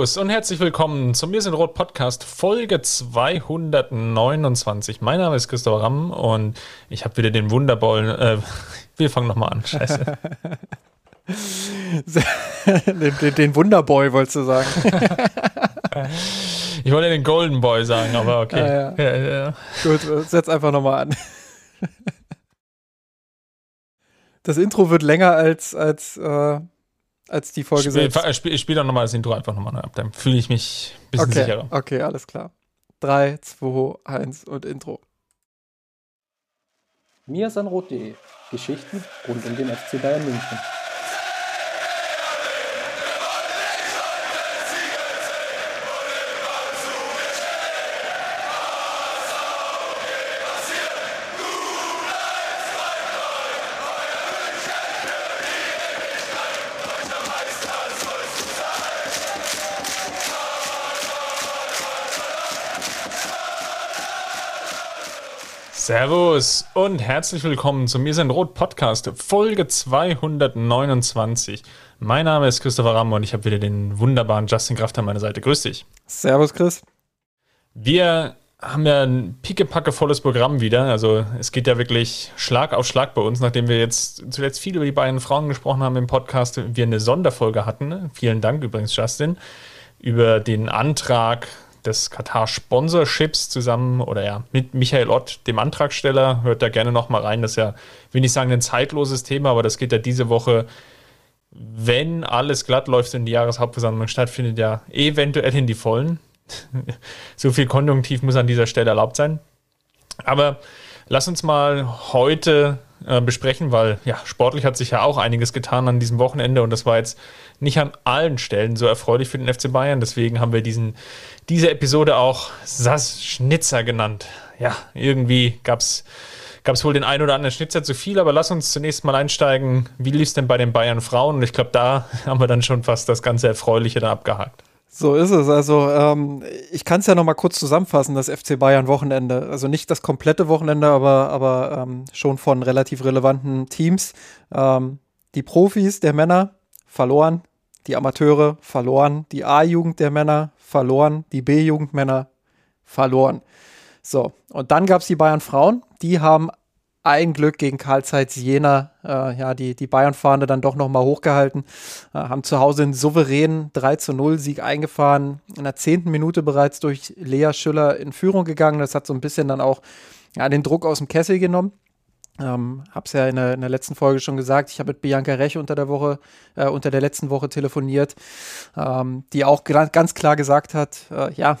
Servus und herzlich willkommen zum Mir sind Rot Podcast Folge 229. Mein Name ist Christopher Ramm und ich habe wieder den wundervollen. Äh, wir fangen nochmal an. Scheiße. den, den, den, Wunderboy wolltest du sagen. ich wollte den Golden Boy sagen, aber okay. Ja, ja. Ja, Gut, setz einfach nochmal an. Das Intro wird länger als, als äh, als die Folge spiel, selbst. Spiel, spiel doch nochmal das Intro einfach nochmal ab, dann fühle ich mich ein bisschen okay, sicherer. Okay, alles klar. 3, 2, 1 und Intro. Miasanrot.de Geschichten rund um den FC Bayern München. Servus und herzlich willkommen zum Mir sind Rot Podcast, Folge 229. Mein Name ist Christopher Ramm und ich habe wieder den wunderbaren Justin Kraft an meiner Seite. Grüß dich. Servus, Chris. Wir haben ja ein pickepackevolles Programm wieder. Also es geht ja wirklich Schlag auf Schlag bei uns, nachdem wir jetzt zuletzt viel über die beiden Frauen gesprochen haben im Podcast, wir eine Sonderfolge hatten. Vielen Dank übrigens, Justin, über den Antrag des Katar-Sponsorships zusammen oder ja, mit Michael Ott, dem Antragsteller. Hört da gerne nochmal rein. Das ist ja, will nicht sagen, ein zeitloses Thema, aber das geht ja diese Woche, wenn alles glatt läuft und die Jahreshauptversammlung stattfindet, ja eventuell in die Vollen. so viel Konjunktiv muss an dieser Stelle erlaubt sein. Aber lass uns mal heute äh, besprechen, weil ja, sportlich hat sich ja auch einiges getan an diesem Wochenende und das war jetzt nicht an allen Stellen so erfreulich für den FC Bayern. Deswegen haben wir diesen, diese Episode auch Sass Schnitzer genannt. Ja, irgendwie gab es wohl den einen oder anderen Schnitzer zu viel, aber lass uns zunächst mal einsteigen. Wie lief es denn bei den Bayern Frauen? Und ich glaube, da haben wir dann schon fast das ganze Erfreuliche da abgehakt. So ist es. Also ähm, ich kann es ja noch mal kurz zusammenfassen, das FC Bayern Wochenende. Also nicht das komplette Wochenende, aber, aber ähm, schon von relativ relevanten Teams. Ähm, die Profis der Männer verloren, die Amateure verloren, die A-Jugend der Männer verloren, die B-Jugendmänner verloren. So, und dann gab es die Bayern Frauen, die haben ein Glück gegen Karl Zeiss Jena, äh, ja, die, die Bayern-Fahne dann doch nochmal hochgehalten, äh, haben zu Hause einen souveränen 3 zu 0 Sieg eingefahren, in der zehnten Minute bereits durch Lea Schüller in Führung gegangen. Das hat so ein bisschen dann auch ja, den Druck aus dem Kessel genommen. Ähm, hab's ja in der, in der, letzten Folge schon gesagt. Ich habe mit Bianca Rech unter der Woche, äh, unter der letzten Woche telefoniert, ähm, die auch ganz klar gesagt hat, äh, ja,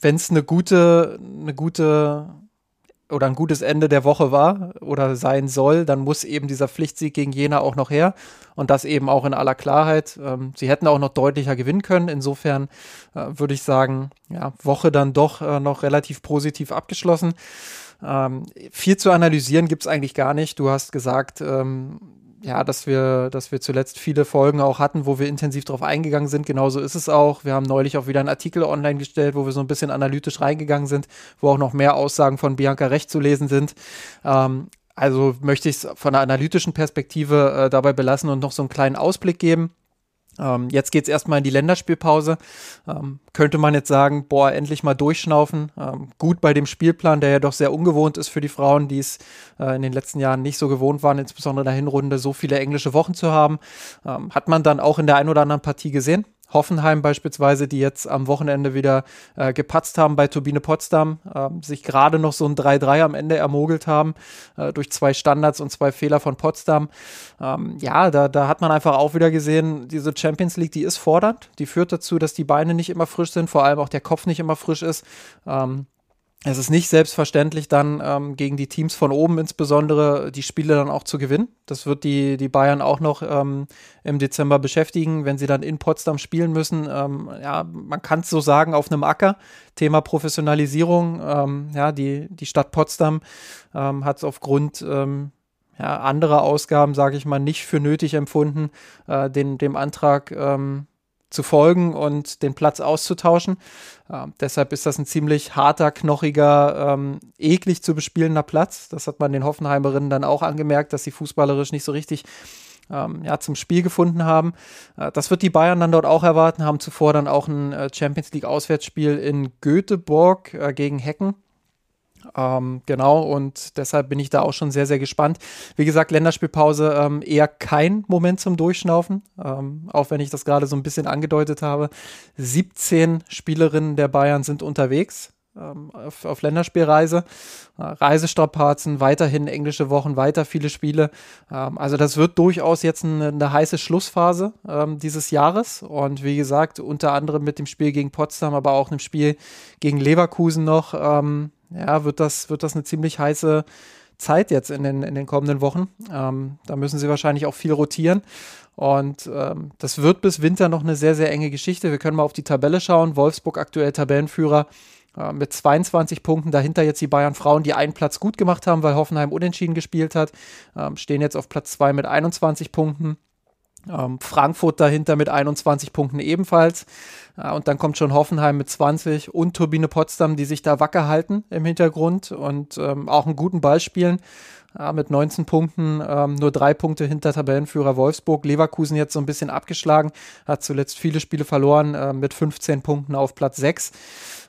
wenn es eine gute, eine gute oder ein gutes Ende der Woche war oder sein soll, dann muss eben dieser Pflichtsieg gegen Jena auch noch her und das eben auch in aller Klarheit. Ähm, sie hätten auch noch deutlicher gewinnen können. Insofern äh, würde ich sagen, ja, Woche dann doch äh, noch relativ positiv abgeschlossen. Ähm, viel zu analysieren gibt es eigentlich gar nicht. Du hast gesagt, ähm, ja, dass wir, dass wir zuletzt viele Folgen auch hatten, wo wir intensiv darauf eingegangen sind. Genauso ist es auch. Wir haben neulich auch wieder einen Artikel online gestellt, wo wir so ein bisschen analytisch reingegangen sind, wo auch noch mehr Aussagen von Bianca Recht zu lesen sind. Ähm, also möchte ich es von einer analytischen Perspektive äh, dabei belassen und noch so einen kleinen Ausblick geben. Ähm, jetzt geht es erstmal in die Länderspielpause. Ähm, könnte man jetzt sagen, boah, endlich mal durchschnaufen. Ähm, gut bei dem Spielplan, der ja doch sehr ungewohnt ist für die Frauen, die es äh, in den letzten Jahren nicht so gewohnt waren, insbesondere in der Hinrunde so viele englische Wochen zu haben. Ähm, hat man dann auch in der ein oder anderen Partie gesehen. Hoffenheim beispielsweise, die jetzt am Wochenende wieder äh, gepatzt haben bei Turbine Potsdam, äh, sich gerade noch so ein 3-3 am Ende ermogelt haben äh, durch zwei Standards und zwei Fehler von Potsdam. Ähm, ja, da, da hat man einfach auch wieder gesehen, diese Champions League, die ist fordernd. Die führt dazu, dass die Beine nicht immer frisch sind, vor allem auch der Kopf nicht immer frisch ist. Ähm, es ist nicht selbstverständlich, dann ähm, gegen die Teams von oben insbesondere die Spiele dann auch zu gewinnen. Das wird die, die Bayern auch noch ähm, im Dezember beschäftigen, wenn sie dann in Potsdam spielen müssen. Ähm, ja, man kann es so sagen, auf einem Acker. Thema Professionalisierung. Ähm, ja, die, die Stadt Potsdam ähm, hat es aufgrund ähm, ja, anderer Ausgaben, sage ich mal, nicht für nötig empfunden, äh, den, dem Antrag ähm, zu folgen und den Platz auszutauschen. Äh, deshalb ist das ein ziemlich harter, knochiger, ähm, eklig zu bespielender Platz. Das hat man den Hoffenheimerinnen dann auch angemerkt, dass sie fußballerisch nicht so richtig ähm, ja, zum Spiel gefunden haben. Äh, das wird die Bayern dann dort auch erwarten, haben zuvor dann auch ein äh, Champions League Auswärtsspiel in Göteborg äh, gegen Hecken. Ähm, genau, und deshalb bin ich da auch schon sehr, sehr gespannt. Wie gesagt, Länderspielpause ähm, eher kein Moment zum Durchschnaufen, ähm, auch wenn ich das gerade so ein bisschen angedeutet habe. 17 Spielerinnen der Bayern sind unterwegs ähm, auf, auf, Länderspielreise. Äh, Reisestrapazen, weiterhin englische Wochen, weiter viele Spiele. Ähm, also das wird durchaus jetzt eine, eine heiße Schlussphase ähm, dieses Jahres. Und wie gesagt, unter anderem mit dem Spiel gegen Potsdam, aber auch einem Spiel gegen Leverkusen noch, ähm, ja, wird das, wird das eine ziemlich heiße Zeit jetzt in den, in den kommenden Wochen. Ähm, da müssen sie wahrscheinlich auch viel rotieren. Und ähm, das wird bis Winter noch eine sehr, sehr enge Geschichte. Wir können mal auf die Tabelle schauen. Wolfsburg aktuell Tabellenführer äh, mit 22 Punkten. Dahinter jetzt die Bayern Frauen, die einen Platz gut gemacht haben, weil Hoffenheim unentschieden gespielt hat. Ähm, stehen jetzt auf Platz 2 mit 21 Punkten. Ähm, Frankfurt dahinter mit 21 Punkten ebenfalls. Äh, und dann kommt schon Hoffenheim mit 20 und Turbine Potsdam, die sich da wacker halten im Hintergrund und ähm, auch einen guten Ball spielen. Äh, mit 19 Punkten, ähm, nur drei Punkte hinter Tabellenführer Wolfsburg. Leverkusen jetzt so ein bisschen abgeschlagen, hat zuletzt viele Spiele verloren, äh, mit 15 Punkten auf Platz 6.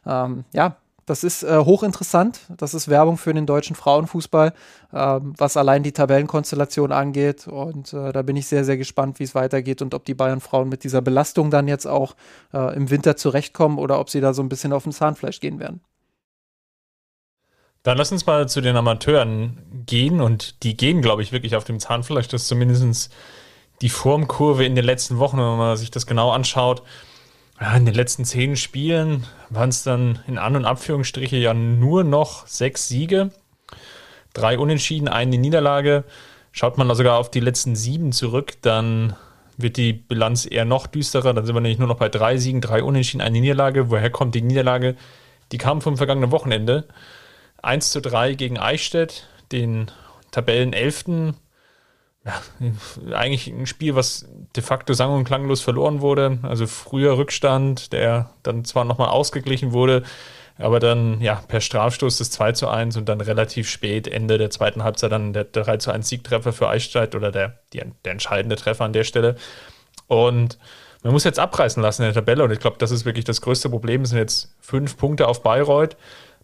Ähm, ja, das ist äh, hochinteressant. Das ist Werbung für den deutschen Frauenfußball, äh, was allein die Tabellenkonstellation angeht. Und äh, da bin ich sehr, sehr gespannt, wie es weitergeht und ob die Bayern-Frauen mit dieser Belastung dann jetzt auch äh, im Winter zurechtkommen oder ob sie da so ein bisschen auf den Zahnfleisch gehen werden. Dann lass uns mal zu den Amateuren gehen und die gehen, glaube ich, wirklich auf dem Zahnfleisch. Das ist zumindest die Formkurve in den letzten Wochen, wenn man sich das genau anschaut in den letzten zehn Spielen waren es dann in An- und Abführungsstriche ja nur noch sechs Siege, drei Unentschieden, eine Niederlage. Schaut man da sogar auf die letzten sieben zurück, dann wird die Bilanz eher noch düsterer. Dann sind wir nämlich nur noch bei drei Siegen, drei Unentschieden, eine Niederlage. Woher kommt die Niederlage? Die kam vom vergangenen Wochenende. 1 zu 3 gegen Eichstätt, den Tabellenelften ja, eigentlich ein Spiel, was de facto sang- und klanglos verloren wurde. Also früher Rückstand, der dann zwar nochmal ausgeglichen wurde, aber dann ja per Strafstoß das 2 zu 1 und dann relativ spät, Ende der zweiten Halbzeit, dann der 3 zu 1 Siegtreffer für Eichstätt oder der, die, der entscheidende Treffer an der Stelle. Und man muss jetzt abreißen lassen in der Tabelle und ich glaube, das ist wirklich das größte Problem. Es sind jetzt fünf Punkte auf Bayreuth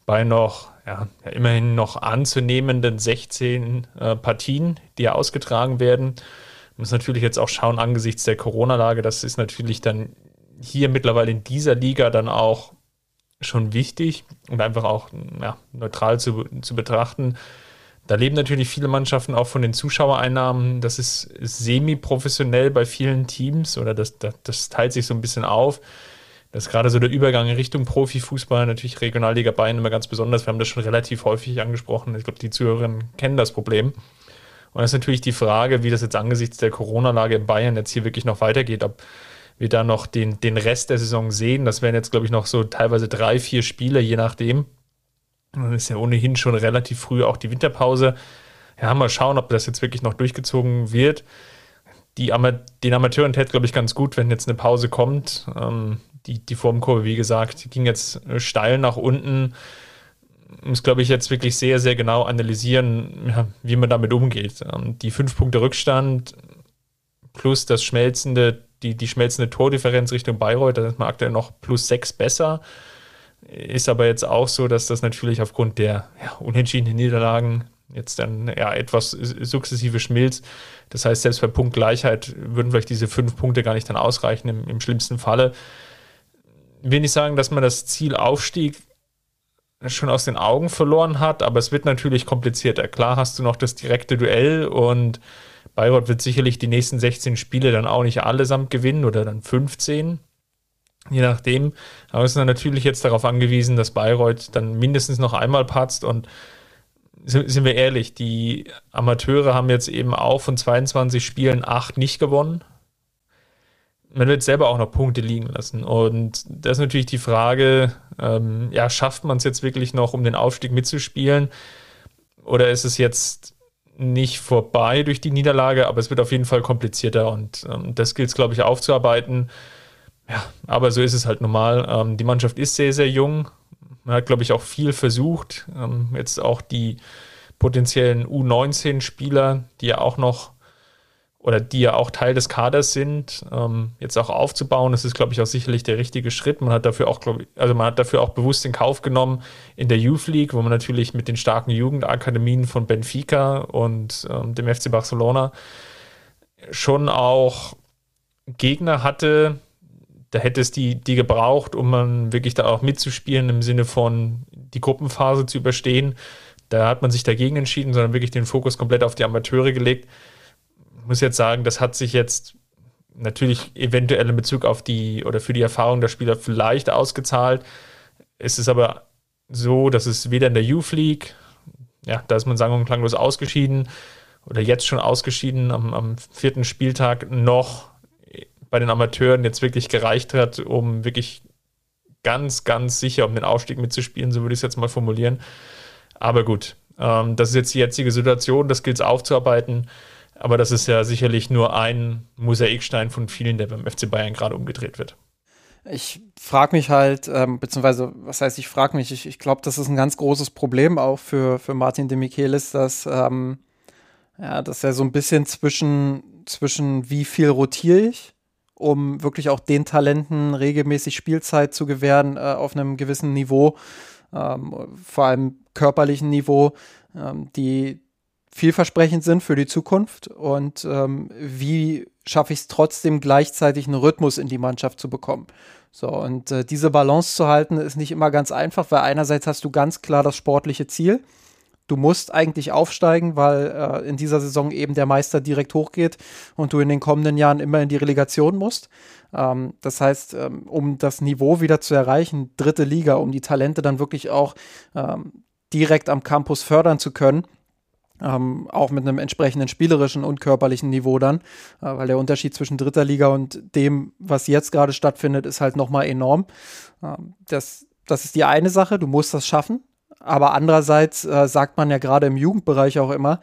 bei noch ja, immerhin noch anzunehmenden 16 äh, Partien, die ja ausgetragen werden. Muss natürlich jetzt auch schauen, angesichts der Corona-Lage, das ist natürlich dann hier mittlerweile in dieser Liga dann auch schon wichtig und einfach auch ja, neutral zu, zu betrachten. Da leben natürlich viele Mannschaften auch von den Zuschauereinnahmen. Das ist semi-professionell bei vielen Teams oder das, das, das teilt sich so ein bisschen auf. Das ist gerade so der Übergang in Richtung Profifußball, natürlich Regionalliga Bayern immer ganz besonders. Wir haben das schon relativ häufig angesprochen. Ich glaube, die Zuhörerinnen kennen das Problem. Und das ist natürlich die Frage, wie das jetzt angesichts der Corona-Lage in Bayern jetzt hier wirklich noch weitergeht, ob wir da noch den, den Rest der Saison sehen. Das wären jetzt, glaube ich, noch so teilweise drei, vier Spiele, je nachdem. Dann ist ja ohnehin schon relativ früh auch die Winterpause. Ja, mal schauen, ob das jetzt wirklich noch durchgezogen wird. Die Ama den Amateuren täte, glaube ich, ganz gut, wenn jetzt eine Pause kommt. Ähm, die, die Formkurve, wie gesagt, ging jetzt äh, steil nach unten. Muss, glaube ich, jetzt wirklich sehr, sehr genau analysieren, ja, wie man damit umgeht. Ähm, die fünf Punkte Rückstand plus das schmelzende, die, die schmelzende Tordifferenz Richtung Bayreuth, da ist man aktuell noch plus sechs besser. Ist aber jetzt auch so, dass das natürlich aufgrund der ja, unentschiedenen Niederlagen jetzt dann ja etwas sukzessive schmilzt. Das heißt, selbst bei Punktgleichheit würden vielleicht diese fünf Punkte gar nicht dann ausreichen im, im schlimmsten Falle will nicht sagen, dass man das Ziel Aufstieg schon aus den Augen verloren hat, aber es wird natürlich komplizierter. Klar hast du noch das direkte Duell und Bayreuth wird sicherlich die nächsten 16 Spiele dann auch nicht allesamt gewinnen oder dann 15, je nachdem. Aber es ist natürlich jetzt darauf angewiesen, dass Bayreuth dann mindestens noch einmal patzt und sind wir ehrlich, die Amateure haben jetzt eben auch von 22 Spielen 8 nicht gewonnen man wird selber auch noch Punkte liegen lassen. Und das ist natürlich die Frage, ähm, ja, schafft man es jetzt wirklich noch, um den Aufstieg mitzuspielen? Oder ist es jetzt nicht vorbei durch die Niederlage, aber es wird auf jeden Fall komplizierter und ähm, das gilt es, glaube ich, aufzuarbeiten. Ja, aber so ist es halt normal. Ähm, die Mannschaft ist sehr, sehr jung. Man hat, glaube ich, auch viel versucht. Ähm, jetzt auch die potenziellen U19-Spieler, die ja auch noch oder die ja auch Teil des Kaders sind, ähm, jetzt auch aufzubauen. Das ist, glaube ich, auch sicherlich der richtige Schritt. Man hat dafür auch, ich, also man hat dafür auch bewusst den Kauf genommen in der Youth League, wo man natürlich mit den starken Jugendakademien von Benfica und ähm, dem FC Barcelona schon auch Gegner hatte, da hätte es die, die gebraucht, um man wirklich da auch mitzuspielen im Sinne von die Gruppenphase zu überstehen. Da hat man sich dagegen entschieden, sondern wirklich den Fokus komplett auf die Amateure gelegt muss jetzt sagen, das hat sich jetzt natürlich eventuell in Bezug auf die oder für die Erfahrung der Spieler vielleicht ausgezahlt. Es ist aber so, dass es weder in der Youth League, ja, da ist man sagen und klanglos ausgeschieden oder jetzt schon ausgeschieden am, am vierten Spieltag, noch bei den Amateuren jetzt wirklich gereicht hat, um wirklich ganz, ganz sicher um den Aufstieg mitzuspielen, so würde ich es jetzt mal formulieren. Aber gut, ähm, das ist jetzt die jetzige Situation, das gilt es aufzuarbeiten. Aber das ist ja sicherlich nur ein Mosaikstein von vielen, der beim FC Bayern gerade umgedreht wird. Ich frage mich halt, ähm, beziehungsweise, was heißt, ich frage mich, ich, ich glaube, das ist ein ganz großes Problem auch für, für Martin de Michelis, dass, ähm, ja, dass er so ein bisschen zwischen, zwischen wie viel rotiere ich, um wirklich auch den Talenten regelmäßig Spielzeit zu gewähren äh, auf einem gewissen Niveau, ähm, vor allem körperlichen Niveau, ähm, die, vielversprechend sind für die Zukunft und ähm, wie schaffe ich es trotzdem gleichzeitig einen Rhythmus in die Mannschaft zu bekommen. So, und äh, diese Balance zu halten ist nicht immer ganz einfach, weil einerseits hast du ganz klar das sportliche Ziel. Du musst eigentlich aufsteigen, weil äh, in dieser Saison eben der Meister direkt hochgeht und du in den kommenden Jahren immer in die Relegation musst. Ähm, das heißt, ähm, um das Niveau wieder zu erreichen, dritte Liga, um die Talente dann wirklich auch ähm, direkt am Campus fördern zu können, ähm, auch mit einem entsprechenden spielerischen und körperlichen Niveau dann, äh, weil der Unterschied zwischen dritter Liga und dem, was jetzt gerade stattfindet, ist halt nochmal enorm. Ähm, das, das ist die eine Sache, du musst das schaffen. Aber andererseits äh, sagt man ja gerade im Jugendbereich auch immer,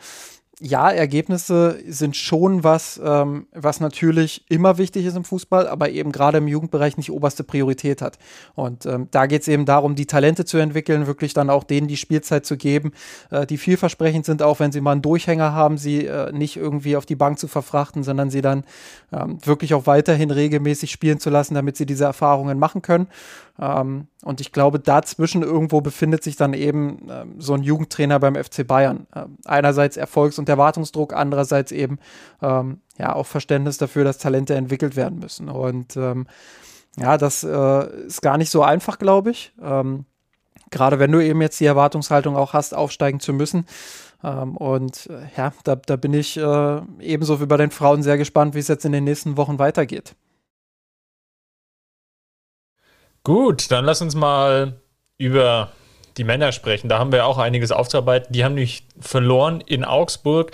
ja, Ergebnisse sind schon was, ähm, was natürlich immer wichtig ist im Fußball, aber eben gerade im Jugendbereich nicht oberste Priorität hat. Und ähm, da geht es eben darum, die Talente zu entwickeln, wirklich dann auch denen die Spielzeit zu geben, äh, die vielversprechend sind, auch wenn sie mal einen Durchhänger haben, sie äh, nicht irgendwie auf die Bank zu verfrachten, sondern sie dann ähm, wirklich auch weiterhin regelmäßig spielen zu lassen, damit sie diese Erfahrungen machen können. Ähm, und ich glaube, dazwischen irgendwo befindet sich dann eben ähm, so ein Jugendtrainer beim FC Bayern. Ähm, einerseits Erfolgs- und Erwartungsdruck, andererseits eben ähm, ja auch Verständnis dafür, dass Talente entwickelt werden müssen. Und ähm, ja, das äh, ist gar nicht so einfach, glaube ich. Ähm, gerade wenn du eben jetzt die Erwartungshaltung auch hast, aufsteigen zu müssen. und äh, ja, da, da bin ich äh, ebenso wie bei den Frauen sehr gespannt, wie es jetzt in den nächsten Wochen weitergeht. Gut, dann lass uns mal über die Männer sprechen. Da haben wir auch einiges aufzuarbeiten. Die haben nämlich verloren in Augsburg.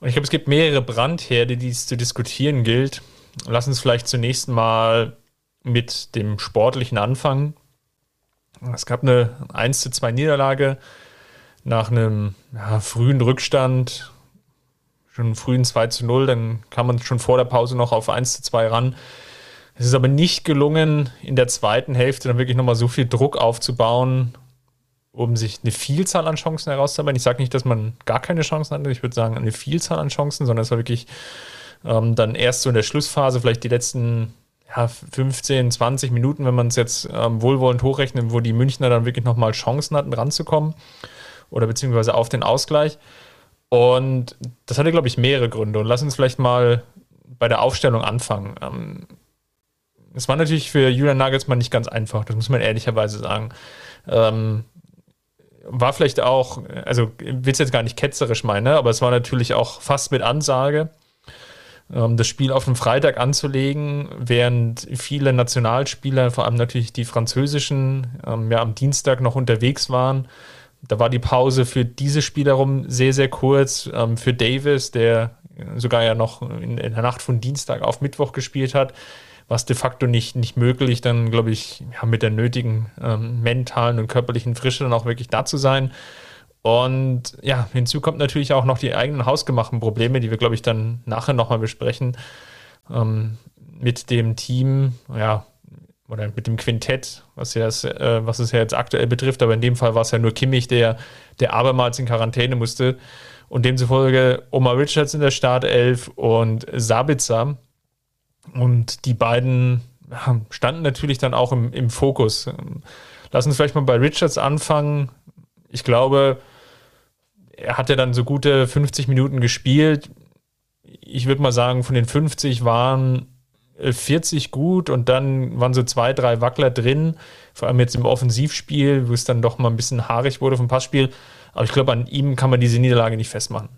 Und ich glaube, es gibt mehrere Brandherde, die es zu diskutieren gilt. Lass uns vielleicht zunächst mal mit dem Sportlichen anfangen. Es gab eine 1 zu 2 Niederlage nach einem ja, frühen Rückstand, schon frühen 2 zu 0. Dann kam man schon vor der Pause noch auf 1 zu 2 ran. Es ist aber nicht gelungen, in der zweiten Hälfte dann wirklich nochmal so viel Druck aufzubauen, um sich eine Vielzahl an Chancen herauszuarbeiten. Ich sage nicht, dass man gar keine Chancen hatte, ich würde sagen eine Vielzahl an Chancen, sondern es war wirklich ähm, dann erst so in der Schlussphase, vielleicht die letzten ja, 15, 20 Minuten, wenn man es jetzt ähm, wohlwollend hochrechnet, wo die Münchner dann wirklich nochmal Chancen hatten, ranzukommen oder beziehungsweise auf den Ausgleich. Und das hatte, glaube ich, mehrere Gründe. Und lass uns vielleicht mal bei der Aufstellung anfangen. Ähm, es war natürlich für Julian Nagelsmann nicht ganz einfach, das muss man ehrlicherweise sagen. Ähm, war vielleicht auch, also will es jetzt gar nicht ketzerisch meinen, ne? aber es war natürlich auch fast mit Ansage, ähm, das Spiel auf den Freitag anzulegen, während viele Nationalspieler, vor allem natürlich die französischen, ähm, ja am Dienstag noch unterwegs waren. Da war die Pause für diese Spieler rum sehr, sehr kurz. Ähm, für Davis, der sogar ja noch in, in der Nacht von Dienstag auf Mittwoch gespielt hat, was de facto nicht, nicht möglich, dann glaube ich, ja, mit der nötigen ähm, mentalen und körperlichen Frische dann auch wirklich da zu sein. Und ja, hinzu kommt natürlich auch noch die eigenen hausgemachten Probleme, die wir, glaube ich, dann nachher nochmal besprechen. Ähm, mit dem Team, ja, oder mit dem Quintett, was, ja äh, was es ja jetzt aktuell betrifft, aber in dem Fall war es ja nur Kimmich, der, der abermals in Quarantäne musste. Und demzufolge Omar Richards in der Startelf und Sabitzer. Und die beiden standen natürlich dann auch im, im Fokus. Lass uns vielleicht mal bei Richards anfangen. Ich glaube, er hat ja dann so gute 50 Minuten gespielt. Ich würde mal sagen, von den 50 waren 40 gut und dann waren so zwei, drei Wackler drin, vor allem jetzt im Offensivspiel, wo es dann doch mal ein bisschen haarig wurde vom Passspiel. Aber ich glaube, an ihm kann man diese Niederlage nicht festmachen.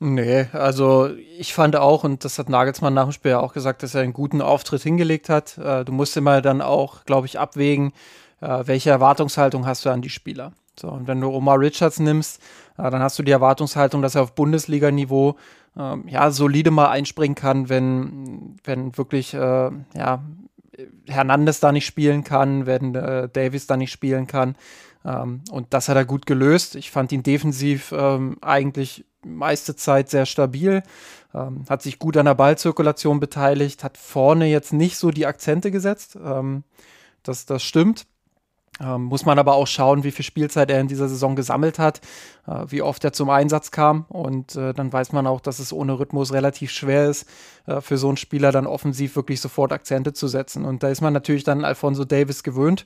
Nee, also ich fand auch, und das hat Nagelsmann nach dem Spiel auch gesagt, dass er einen guten Auftritt hingelegt hat. Äh, du musst immer dann auch, glaube ich, abwägen, äh, welche Erwartungshaltung hast du an die Spieler. So, und wenn du Omar Richards nimmst, äh, dann hast du die Erwartungshaltung, dass er auf Bundesliga-Niveau ähm, ja, solide mal einspringen kann, wenn, wenn wirklich ja, Hernandez da nicht spielen kann, wenn Davis da nicht spielen kann. Ähm, und das hat er gut gelöst. Ich fand ihn defensiv ähm, eigentlich meiste Zeit sehr stabil, ähm, hat sich gut an der Ballzirkulation beteiligt, hat vorne jetzt nicht so die Akzente gesetzt. Ähm, das, das stimmt. Ähm, muss man aber auch schauen, wie viel Spielzeit er in dieser Saison gesammelt hat, äh, wie oft er zum Einsatz kam. Und äh, dann weiß man auch, dass es ohne Rhythmus relativ schwer ist, äh, für so einen Spieler dann offensiv wirklich sofort Akzente zu setzen. Und da ist man natürlich dann Alfonso Davis gewöhnt,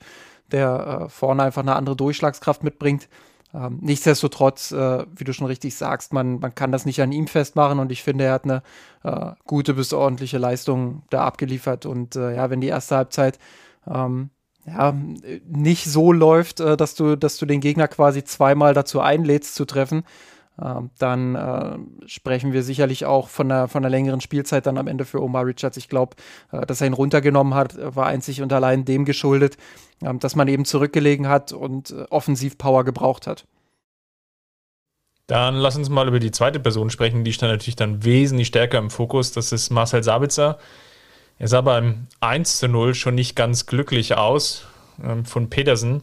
der äh, vorne einfach eine andere Durchschlagskraft mitbringt. Ähm, nichtsdestotrotz, äh, wie du schon richtig sagst, man, man kann das nicht an ihm festmachen und ich finde, er hat eine äh, gute bis ordentliche Leistung da abgeliefert. Und ja, wenn die erste Halbzeit ähm, ja, nicht so läuft, äh, dass du, dass du den Gegner quasi zweimal dazu einlädst zu treffen, äh, dann äh, sprechen wir sicherlich auch von einer, von einer längeren Spielzeit dann am Ende für Omar Richards. Ich glaube, äh, dass er ihn runtergenommen hat, war einzig und allein dem geschuldet, ähm, dass man eben zurückgelegen hat und äh, Offensivpower gebraucht hat. Dann lass uns mal über die zweite Person sprechen, die stand natürlich dann wesentlich stärker im Fokus. Das ist Marcel Sabitzer. Er sah beim 1 zu 0 schon nicht ganz glücklich aus ähm, von Petersen.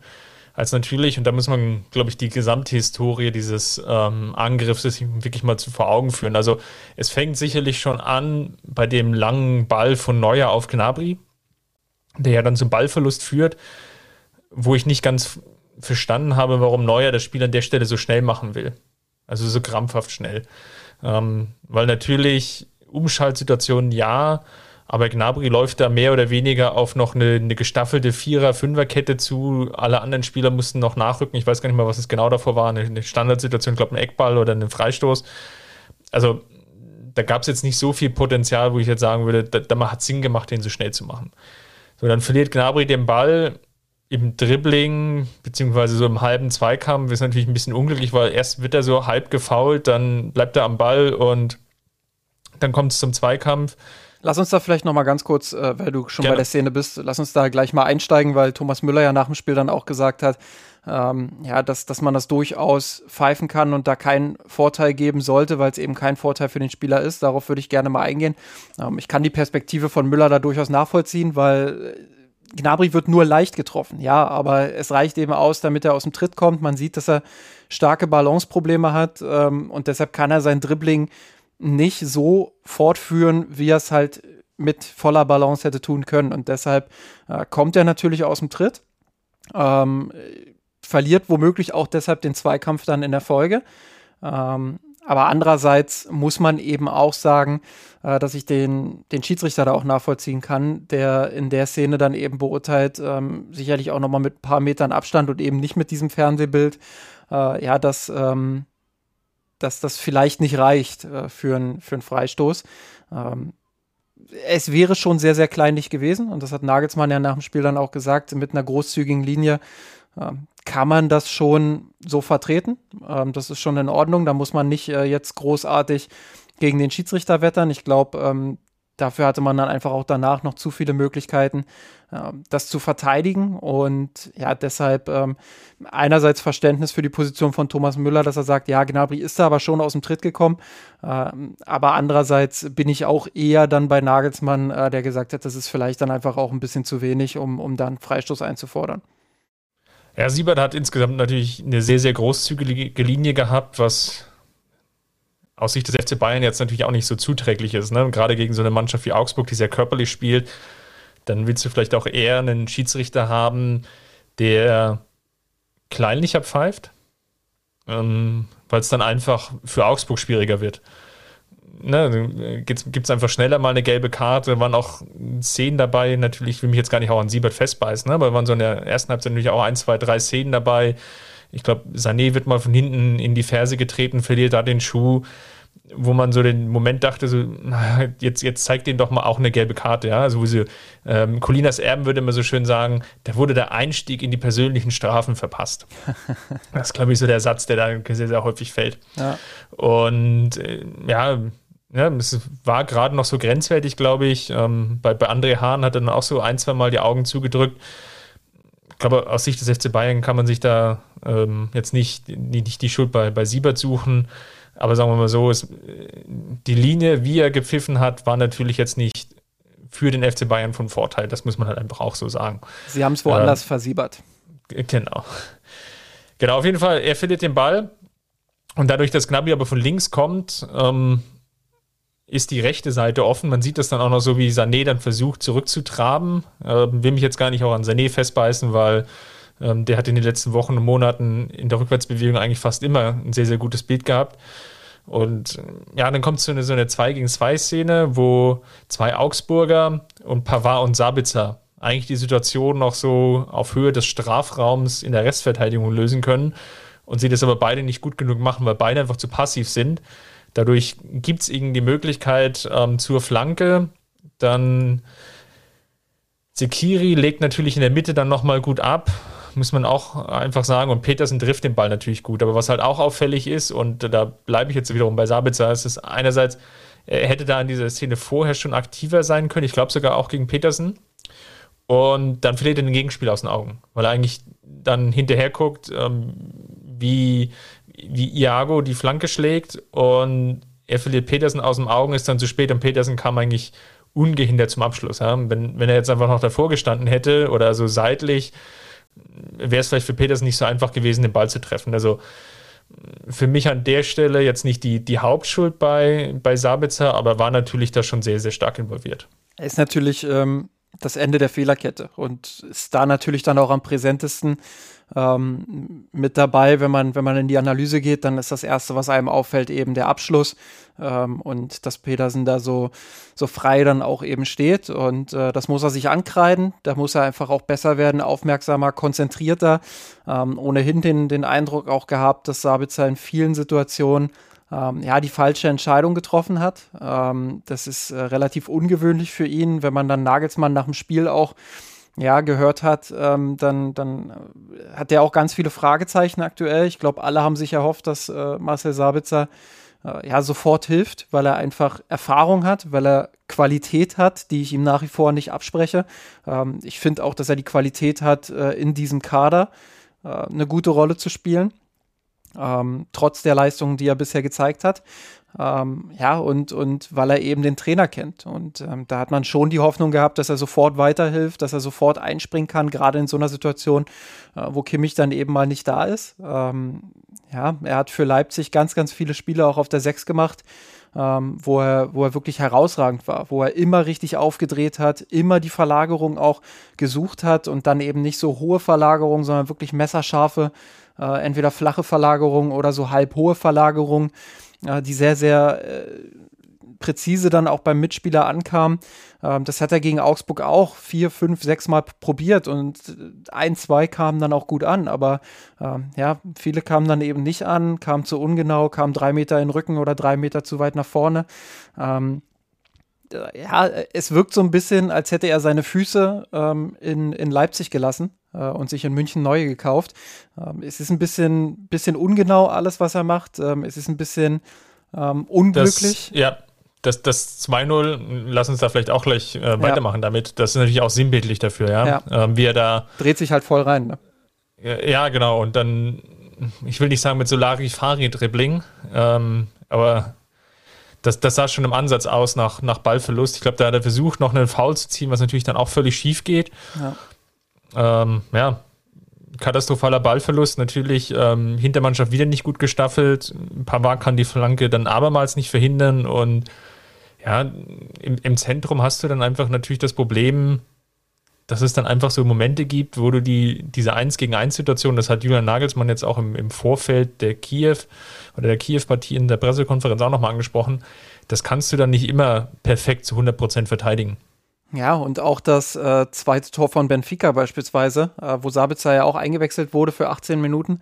Als natürlich, und da muss man, glaube ich, die gesamte Historie dieses ähm, Angriffs wirklich mal zu vor Augen führen. Also es fängt sicherlich schon an bei dem langen Ball von Neuer auf Gnabry, der ja dann zum Ballverlust führt, wo ich nicht ganz verstanden habe, warum Neuer das Spiel an der Stelle so schnell machen will. Also so krampfhaft schnell. Ähm, weil natürlich Umschaltsituationen ja, aber Gnabry läuft da mehr oder weniger auf noch eine, eine gestaffelte Vierer-Fünfer-Kette zu. Alle anderen Spieler mussten noch nachrücken. Ich weiß gar nicht mehr, was es genau davor war. Eine, eine Standardsituation, ich glaube, ein Eckball oder einen Freistoß. Also da gab es jetzt nicht so viel Potenzial, wo ich jetzt sagen würde, da, da hat Sinn gemacht, den so schnell zu machen. So, dann verliert Gnabry den Ball im Dribbling, beziehungsweise so im halben Zweikampf, ist natürlich ein bisschen unglücklich, weil erst wird er so halb gefault, dann bleibt er am Ball und dann kommt es zum Zweikampf. Lass uns da vielleicht noch mal ganz kurz, äh, weil du schon Gerne. bei der Szene bist, lass uns da gleich mal einsteigen, weil Thomas Müller ja nach dem Spiel dann auch gesagt hat, ähm, ja, dass, dass man das durchaus pfeifen kann und da keinen Vorteil geben sollte, weil es eben kein Vorteil für den Spieler ist. Darauf würde ich gerne mal eingehen. Ähm, ich kann die Perspektive von Müller da durchaus nachvollziehen, weil äh, Gnabry wird nur leicht getroffen, ja, aber es reicht eben aus, damit er aus dem Tritt kommt. Man sieht, dass er starke Balanceprobleme hat ähm, und deshalb kann er sein Dribbling nicht so fortführen, wie er es halt mit voller Balance hätte tun können. Und deshalb äh, kommt er natürlich aus dem Tritt, ähm, verliert womöglich auch deshalb den Zweikampf dann in der Folge. Ähm, aber andererseits muss man eben auch sagen, äh, dass ich den, den Schiedsrichter da auch nachvollziehen kann, der in der Szene dann eben beurteilt, ähm, sicherlich auch nochmal mit ein paar Metern Abstand und eben nicht mit diesem Fernsehbild, äh, ja, dass ähm, dass das vielleicht nicht reicht äh, für, ein, für einen Freistoß. Ähm, es wäre schon sehr, sehr kleinlich gewesen und das hat Nagelsmann ja nach dem Spiel dann auch gesagt, mit einer großzügigen Linie äh, kann man das schon so vertreten. Ähm, das ist schon in Ordnung, da muss man nicht äh, jetzt großartig gegen den Schiedsrichter wettern. Ich glaube, ähm, dafür hatte man dann einfach auch danach noch zu viele Möglichkeiten, das zu verteidigen. Und ja, deshalb ähm, einerseits Verständnis für die Position von Thomas Müller, dass er sagt, ja, Gnabry ist da aber schon aus dem Tritt gekommen. Äh, aber andererseits bin ich auch eher dann bei Nagelsmann, äh, der gesagt hat, das ist vielleicht dann einfach auch ein bisschen zu wenig, um, um dann Freistoß einzufordern. Ja, Siebert hat insgesamt natürlich eine sehr, sehr großzügige Linie gehabt, was aus Sicht des FC Bayern jetzt natürlich auch nicht so zuträglich ist. Ne? gerade gegen so eine Mannschaft wie Augsburg, die sehr körperlich spielt, dann willst du vielleicht auch eher einen Schiedsrichter haben, der kleinlicher pfeift, ähm, weil es dann einfach für Augsburg schwieriger wird. Ne, Gibt es einfach schneller mal eine gelbe Karte, waren auch Szenen dabei, natürlich, ich will mich jetzt gar nicht auch an Siebert festbeißen, ne, aber waren so in der ersten Halbzeit natürlich auch ein, zwei, drei Szenen dabei. Ich glaube, Sané wird mal von hinten in die Ferse getreten, verliert da den Schuh wo man so den Moment dachte, so, jetzt, jetzt zeigt denen doch mal auch eine gelbe Karte, ja. Also wo sie, ähm, Colinas Erben würde immer so schön sagen, da wurde der Einstieg in die persönlichen Strafen verpasst. das ist, glaube ich, so der Satz, der da sehr, sehr häufig fällt. Ja. Und äh, ja, ja, es war gerade noch so grenzwertig, glaube ich. Ähm, bei, bei André Hahn hat er dann auch so ein, zwei Mal die Augen zugedrückt. Ich glaube, aus Sicht des FC Bayern kann man sich da ähm, jetzt nicht, nicht die Schuld bei, bei Siebert suchen. Aber sagen wir mal so, es, die Linie, wie er gepfiffen hat, war natürlich jetzt nicht für den FC Bayern von Vorteil. Das muss man halt einfach auch so sagen. Sie haben es woanders ähm, versiebert. Genau. Genau, auf jeden Fall, er findet den Ball und dadurch, dass Gnabry aber von links kommt, ähm, ist die rechte Seite offen. Man sieht das dann auch noch so, wie Sané dann versucht zurückzutraben. Ähm, will mich jetzt gar nicht auch an Sané festbeißen, weil ähm, der hat in den letzten Wochen und Monaten in der Rückwärtsbewegung eigentlich fast immer ein sehr, sehr gutes Bild gehabt. Und ja, dann kommt so eine, so eine 2 gegen 2 Szene, wo zwei Augsburger und Pavard und Sabitzer eigentlich die Situation noch so auf Höhe des Strafraums in der Restverteidigung lösen können und sie das aber beide nicht gut genug machen, weil beide einfach zu passiv sind. Dadurch gibt es ihnen die Möglichkeit ähm, zur Flanke. Dann Sekiri legt natürlich in der Mitte dann nochmal gut ab muss man auch einfach sagen. Und Petersen trifft den Ball natürlich gut. Aber was halt auch auffällig ist, und da bleibe ich jetzt wiederum bei Sabitzer, ist es einerseits, er hätte da in dieser Szene vorher schon aktiver sein können. Ich glaube sogar auch gegen Petersen. Und dann verliert er den Gegenspiel aus den Augen, weil er eigentlich dann hinterher guckt, ähm, wie, wie Iago die Flanke schlägt und er verliert Petersen aus den Augen, ist dann zu spät und Petersen kam eigentlich ungehindert zum Abschluss. Ja? Wenn, wenn er jetzt einfach noch davor gestanden hätte oder so seitlich, wäre es vielleicht für Peters nicht so einfach gewesen, den Ball zu treffen. Also für mich an der Stelle jetzt nicht die, die Hauptschuld bei, bei Sabitzer, aber war natürlich da schon sehr, sehr stark involviert. Er ist natürlich ähm, das Ende der Fehlerkette und ist da natürlich dann auch am präsentesten ähm, mit dabei. Wenn man, wenn man in die Analyse geht, dann ist das Erste, was einem auffällt, eben der Abschluss ähm, und dass Petersen da so, so frei dann auch eben steht. Und äh, das muss er sich ankreiden. Da muss er einfach auch besser werden, aufmerksamer, konzentrierter. Ähm, ohnehin den, den Eindruck auch gehabt, dass Sabitzer in vielen Situationen ähm, ja, die falsche Entscheidung getroffen hat. Ähm, das ist äh, relativ ungewöhnlich für ihn, wenn man dann Nagelsmann nach dem Spiel auch ja, gehört hat, ähm, dann, dann äh, hat er auch ganz viele Fragezeichen aktuell. Ich glaube, alle haben sich erhofft, dass äh, Marcel Sabitzer äh, ja sofort hilft, weil er einfach Erfahrung hat, weil er Qualität hat, die ich ihm nach wie vor nicht abspreche. Ähm, ich finde auch, dass er die Qualität hat, äh, in diesem Kader äh, eine gute Rolle zu spielen. Ähm, trotz der Leistungen, die er bisher gezeigt hat. Ähm, ja, und, und weil er eben den Trainer kennt. Und ähm, da hat man schon die Hoffnung gehabt, dass er sofort weiterhilft, dass er sofort einspringen kann, gerade in so einer Situation, äh, wo Kimmich dann eben mal nicht da ist. Ähm, ja, er hat für Leipzig ganz, ganz viele Spiele auch auf der Sechs gemacht. Ähm, wo, er, wo er wirklich herausragend war, wo er immer richtig aufgedreht hat, immer die Verlagerung auch gesucht hat und dann eben nicht so hohe Verlagerung, sondern wirklich messerscharfe, äh, entweder flache Verlagerung oder so halb hohe Verlagerung äh, die sehr, sehr äh, präzise dann auch beim Mitspieler ankam. Ähm, das hat er gegen Augsburg auch vier, fünf, sechs Mal probiert und ein, zwei kamen dann auch gut an, aber ähm, ja, viele kamen dann eben nicht an, kamen zu ungenau, kamen drei Meter in den Rücken oder drei Meter zu weit nach vorne. Ähm, ja, es wirkt so ein bisschen, als hätte er seine Füße ähm, in, in Leipzig gelassen äh, und sich in München neue gekauft. Ähm, es ist ein bisschen, bisschen ungenau alles, was er macht. Ähm, es ist ein bisschen ähm, unglücklich. Das, ja, das, das 2-0, lass uns da vielleicht auch gleich äh, weitermachen ja. damit. Das ist natürlich auch sinnbildlich dafür, ja. ja. Ähm, wie er da. Dreht sich halt voll rein, ne? Ja, genau. Und dann, ich will nicht sagen mit Solari-Fari-Dribbling, ähm, aber das, das sah schon im Ansatz aus nach, nach Ballverlust. Ich glaube, da hat er versucht, noch einen Foul zu ziehen, was natürlich dann auch völlig schief geht. Ja. Ähm, ja, katastrophaler Ballverlust. Natürlich ähm, Hintermannschaft wieder nicht gut gestaffelt. Pavard kann die Flanke dann abermals nicht verhindern. Und ja, im, im Zentrum hast du dann einfach natürlich das Problem, dass es dann einfach so Momente gibt, wo du die, diese 1 gegen 1 Situation, das hat Julian Nagelsmann jetzt auch im, im Vorfeld der Kiew oder der Kiew-Partie in der Pressekonferenz auch nochmal angesprochen, das kannst du dann nicht immer perfekt zu 100% verteidigen. Ja, und auch das äh, zweite Tor von Benfica beispielsweise, äh, wo Sabitzer ja auch eingewechselt wurde für 18 Minuten.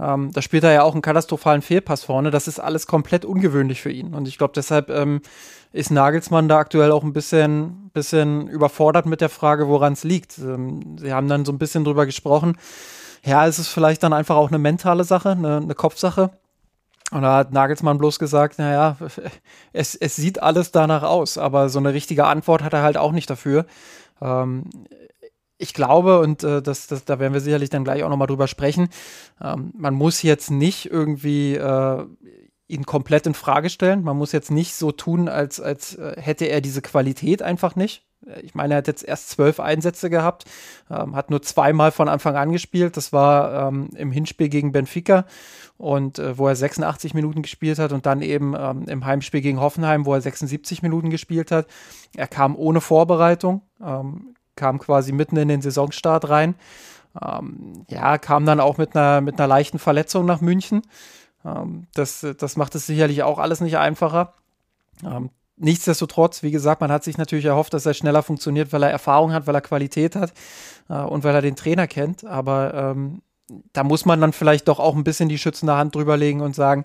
Ähm, da spielt er ja auch einen katastrophalen Fehlpass vorne. Das ist alles komplett ungewöhnlich für ihn. Und ich glaube, deshalb ähm, ist Nagelsmann da aktuell auch ein bisschen, bisschen überfordert mit der Frage, woran es liegt. Ähm, sie haben dann so ein bisschen drüber gesprochen. Ja, es ist vielleicht dann einfach auch eine mentale Sache, eine, eine Kopfsache. Und da hat Nagelsmann bloß gesagt, naja, es, es sieht alles danach aus, aber so eine richtige Antwort hat er halt auch nicht dafür. Ähm, ich glaube, und äh, das, das, da werden wir sicherlich dann gleich auch nochmal drüber sprechen, ähm, man muss jetzt nicht irgendwie äh, ihn komplett in Frage stellen. Man muss jetzt nicht so tun, als, als äh, hätte er diese Qualität einfach nicht. Ich meine, er hat jetzt erst zwölf Einsätze gehabt, ähm, hat nur zweimal von Anfang an gespielt. Das war ähm, im Hinspiel gegen Benfica und äh, wo er 86 Minuten gespielt hat und dann eben ähm, im Heimspiel gegen Hoffenheim, wo er 76 Minuten gespielt hat. Er kam ohne Vorbereitung, ähm, kam quasi mitten in den Saisonstart rein. Ähm, ja, kam dann auch mit einer, mit einer leichten Verletzung nach München. Ähm, das, das macht es sicherlich auch alles nicht einfacher. Ähm, nichtsdestotrotz, wie gesagt, man hat sich natürlich erhofft, dass er schneller funktioniert, weil er Erfahrung hat, weil er Qualität hat äh, und weil er den Trainer kennt. Aber ähm, da muss man dann vielleicht doch auch ein bisschen die schützende Hand drüberlegen und sagen,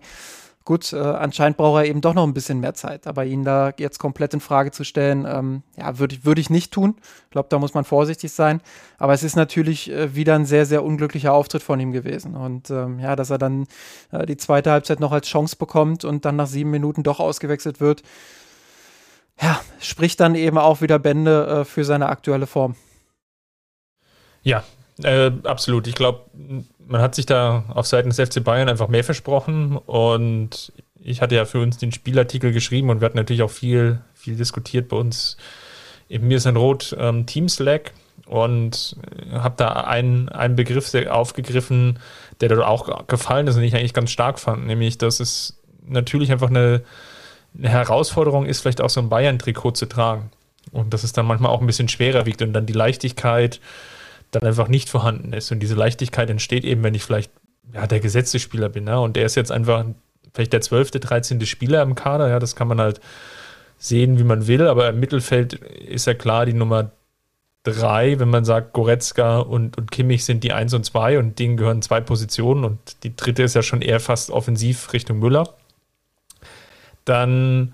gut, äh, anscheinend braucht er eben doch noch ein bisschen mehr Zeit. Aber ihn da jetzt komplett in Frage zu stellen, ähm, ja, würde würd ich nicht tun. Ich glaube, da muss man vorsichtig sein. Aber es ist natürlich äh, wieder ein sehr, sehr unglücklicher Auftritt von ihm gewesen. Und ähm, ja, dass er dann äh, die zweite Halbzeit noch als Chance bekommt und dann nach sieben Minuten doch ausgewechselt wird, ja, spricht dann eben auch wieder Bände äh, für seine aktuelle Form. Ja, äh, absolut. Ich glaube, man hat sich da auf Seiten des FC Bayern einfach mehr versprochen und ich hatte ja für uns den Spielartikel geschrieben und wir hatten natürlich auch viel, viel diskutiert bei uns im Mir ist ein Rot ähm, Team Slack und habe da einen, einen Begriff aufgegriffen, der dort auch gefallen ist und ich eigentlich ganz stark fand, nämlich, dass es natürlich einfach eine, eine Herausforderung ist, vielleicht auch so ein Bayern-Trikot zu tragen und dass es dann manchmal auch ein bisschen schwerer wiegt und dann die Leichtigkeit dann einfach nicht vorhanden ist. Und diese Leichtigkeit entsteht eben, wenn ich vielleicht ja, der gesetzte Spieler bin. Ne? Und der ist jetzt einfach vielleicht der 12., 13. Spieler im Kader. Ja, das kann man halt sehen, wie man will. Aber im Mittelfeld ist ja klar die Nummer 3, wenn man sagt, Goretzka und, und Kimmich sind die 1 und 2 und denen gehören zwei Positionen und die dritte ist ja schon eher fast offensiv Richtung Müller. Dann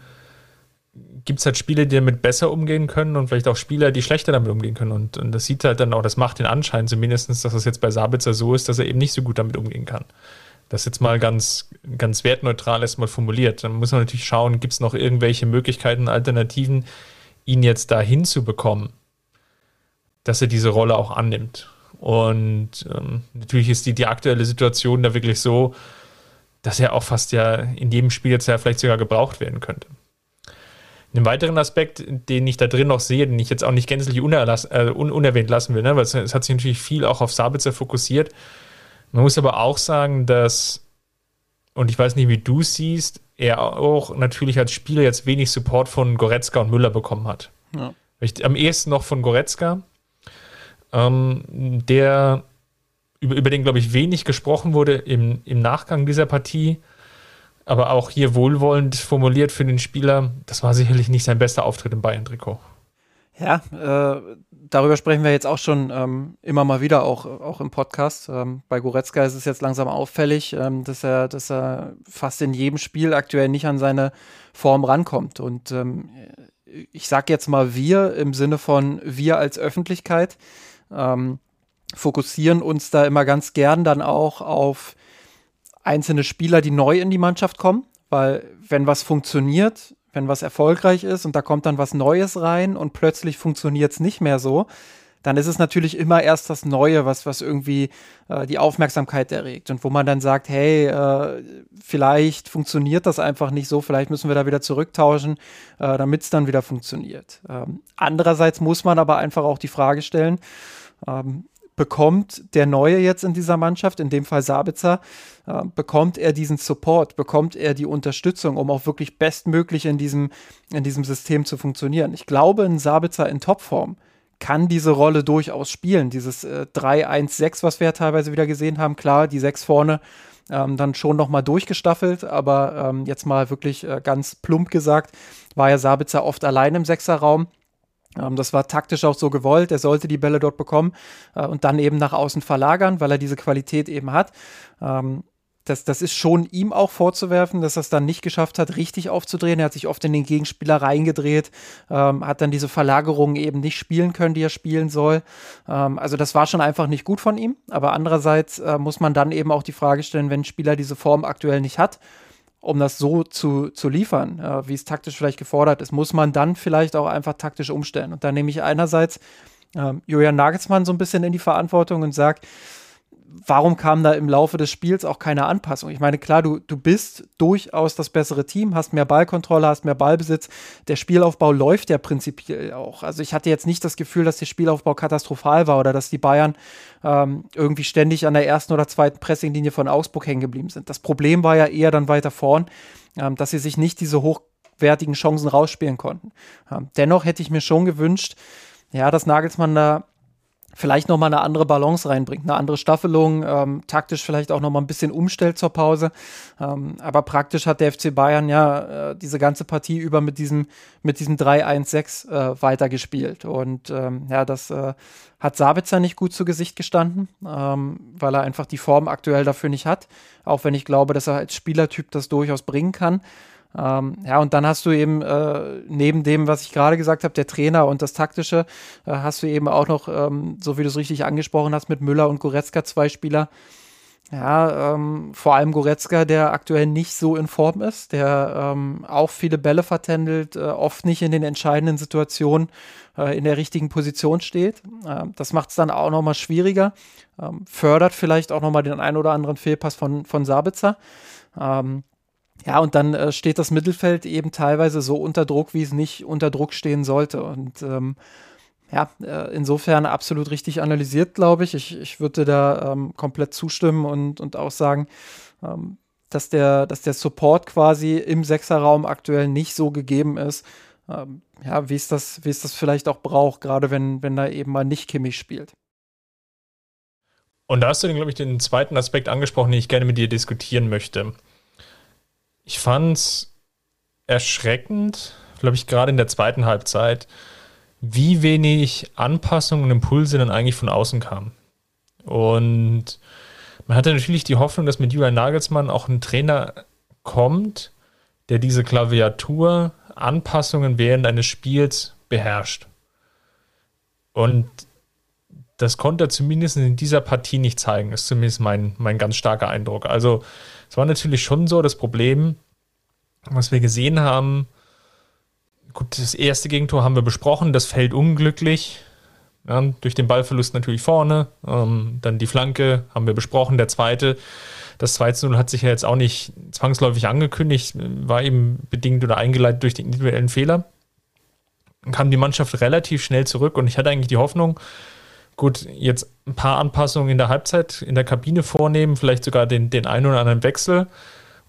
gibt es halt Spieler, die damit besser umgehen können und vielleicht auch Spieler, die schlechter damit umgehen können. Und, und das sieht halt dann auch, das macht den Anschein zumindest, dass es jetzt bei Sabitzer so ist, dass er eben nicht so gut damit umgehen kann. Das jetzt mal ganz, ganz wertneutral erstmal formuliert. Dann muss man natürlich schauen, gibt es noch irgendwelche Möglichkeiten, Alternativen, ihn jetzt da hinzubekommen, dass er diese Rolle auch annimmt. Und ähm, natürlich ist die, die aktuelle Situation da wirklich so, dass er auch fast ja in jedem Spiel jetzt ja vielleicht sogar gebraucht werden könnte. Einen weiteren Aspekt, den ich da drin noch sehe, den ich jetzt auch nicht gänzlich äh, un unerwähnt lassen will, ne? weil es, es, hat sich natürlich viel auch auf Sabitzer fokussiert. Man muss aber auch sagen, dass, und ich weiß nicht, wie du siehst, er auch natürlich als Spieler jetzt wenig Support von Goretzka und Müller bekommen hat. Ja. Am ehesten noch von Goretzka, ähm, der über, über den, glaube ich, wenig gesprochen wurde im, im Nachgang dieser Partie aber auch hier wohlwollend formuliert für den Spieler, das war sicherlich nicht sein bester Auftritt im Bayern-Trikot. Ja, äh, darüber sprechen wir jetzt auch schon ähm, immer mal wieder, auch, auch im Podcast. Ähm, bei Goretzka ist es jetzt langsam auffällig, ähm, dass, er, dass er fast in jedem Spiel aktuell nicht an seine Form rankommt. Und ähm, ich sage jetzt mal wir im Sinne von wir als Öffentlichkeit ähm, fokussieren uns da immer ganz gern dann auch auf einzelne Spieler, die neu in die Mannschaft kommen, weil wenn was funktioniert, wenn was erfolgreich ist und da kommt dann was Neues rein und plötzlich funktioniert es nicht mehr so, dann ist es natürlich immer erst das Neue, was, was irgendwie äh, die Aufmerksamkeit erregt und wo man dann sagt, hey, äh, vielleicht funktioniert das einfach nicht so, vielleicht müssen wir da wieder zurücktauschen, äh, damit es dann wieder funktioniert. Ähm, andererseits muss man aber einfach auch die Frage stellen, ähm, bekommt der Neue jetzt in dieser Mannschaft, in dem Fall Sabitzer, äh, bekommt er diesen Support, bekommt er die Unterstützung, um auch wirklich bestmöglich in diesem, in diesem System zu funktionieren. Ich glaube, ein Sabitzer in Topform kann diese Rolle durchaus spielen. Dieses äh, 3-1-6, was wir ja teilweise wieder gesehen haben, klar, die sechs vorne ähm, dann schon nochmal durchgestaffelt, aber ähm, jetzt mal wirklich äh, ganz plump gesagt, war ja Sabitzer oft allein im Sechserraum. Ähm, das war taktisch auch so gewollt. Er sollte die Bälle dort bekommen äh, und dann eben nach außen verlagern, weil er diese Qualität eben hat. Ähm, das, das ist schon ihm auch vorzuwerfen, dass er es dann nicht geschafft hat, richtig aufzudrehen. Er hat sich oft in den Gegenspieler reingedreht, ähm, hat dann diese Verlagerungen eben nicht spielen können, die er spielen soll. Also das war schon einfach nicht gut von ihm. Aber andererseits äh, muss man dann eben auch die Frage stellen, wenn ein Spieler diese Form aktuell nicht hat, um das so zu, zu liefern, äh, wie es taktisch vielleicht gefordert ist, muss man dann vielleicht auch einfach taktisch umstellen. Und da nehme ich einerseits äh, Julian Nagelsmann so ein bisschen in die Verantwortung und sage, warum kam da im Laufe des Spiels auch keine Anpassung? Ich meine, klar, du, du bist durchaus das bessere Team, hast mehr Ballkontrolle, hast mehr Ballbesitz. Der Spielaufbau läuft ja prinzipiell auch. Also ich hatte jetzt nicht das Gefühl, dass der Spielaufbau katastrophal war oder dass die Bayern ähm, irgendwie ständig an der ersten oder zweiten Pressinglinie von Augsburg hängen geblieben sind. Das Problem war ja eher dann weiter vorn, ähm, dass sie sich nicht diese hochwertigen Chancen rausspielen konnten. Ähm, dennoch hätte ich mir schon gewünscht, ja, dass Nagelsmann da vielleicht nochmal eine andere Balance reinbringt, eine andere Staffelung, ähm, taktisch vielleicht auch nochmal ein bisschen umstellt zur Pause. Ähm, aber praktisch hat der FC Bayern ja äh, diese ganze Partie über mit diesem, mit diesem 3-1-6 äh, weitergespielt. Und ähm, ja, das äh, hat Sabitzer nicht gut zu Gesicht gestanden, ähm, weil er einfach die Form aktuell dafür nicht hat. Auch wenn ich glaube, dass er als Spielertyp das durchaus bringen kann. Ähm, ja, und dann hast du eben äh, neben dem, was ich gerade gesagt habe, der Trainer und das Taktische, äh, hast du eben auch noch, ähm, so wie du es richtig angesprochen hast, mit Müller und Goretzka zwei Spieler. Ja, ähm, vor allem Goretzka, der aktuell nicht so in Form ist, der ähm, auch viele Bälle vertändelt, äh, oft nicht in den entscheidenden Situationen äh, in der richtigen Position steht. Ähm, das macht es dann auch nochmal schwieriger, ähm, fördert vielleicht auch nochmal den einen oder anderen Fehlpass von, von Sabitzer. Ähm, ja, und dann äh, steht das Mittelfeld eben teilweise so unter Druck, wie es nicht unter Druck stehen sollte. Und ähm, ja, äh, insofern absolut richtig analysiert, glaube ich. Ich, ich würde da ähm, komplett zustimmen und, und auch sagen, ähm, dass, der, dass der Support quasi im Sechserraum aktuell nicht so gegeben ist, ähm, ja, wie es das, wie es das vielleicht auch braucht, gerade wenn, wenn da eben mal nicht Kimmich spielt. Und da hast du, glaube ich, den zweiten Aspekt angesprochen, den ich gerne mit dir diskutieren möchte. Ich fand es erschreckend, glaube ich, gerade in der zweiten Halbzeit, wie wenig Anpassungen und Impulse dann eigentlich von außen kamen. Und man hatte natürlich die Hoffnung, dass mit Julian Nagelsmann auch ein Trainer kommt, der diese Klaviatur, Anpassungen während eines Spiels beherrscht. Und das konnte er zumindest in dieser Partie nicht zeigen, ist zumindest mein, mein ganz starker Eindruck. Also es war natürlich schon so das Problem, was wir gesehen haben. Gut, das erste Gegentor haben wir besprochen, das fällt unglücklich. Ja, durch den Ballverlust natürlich vorne. Ähm, dann die Flanke haben wir besprochen. Der zweite, das 2 0 hat sich ja jetzt auch nicht zwangsläufig angekündigt, war eben bedingt oder eingeleitet durch den individuellen Fehler. Dann kam die Mannschaft relativ schnell zurück und ich hatte eigentlich die Hoffnung, gut, jetzt ein paar Anpassungen in der Halbzeit in der Kabine vornehmen, vielleicht sogar den, den einen oder anderen Wechsel.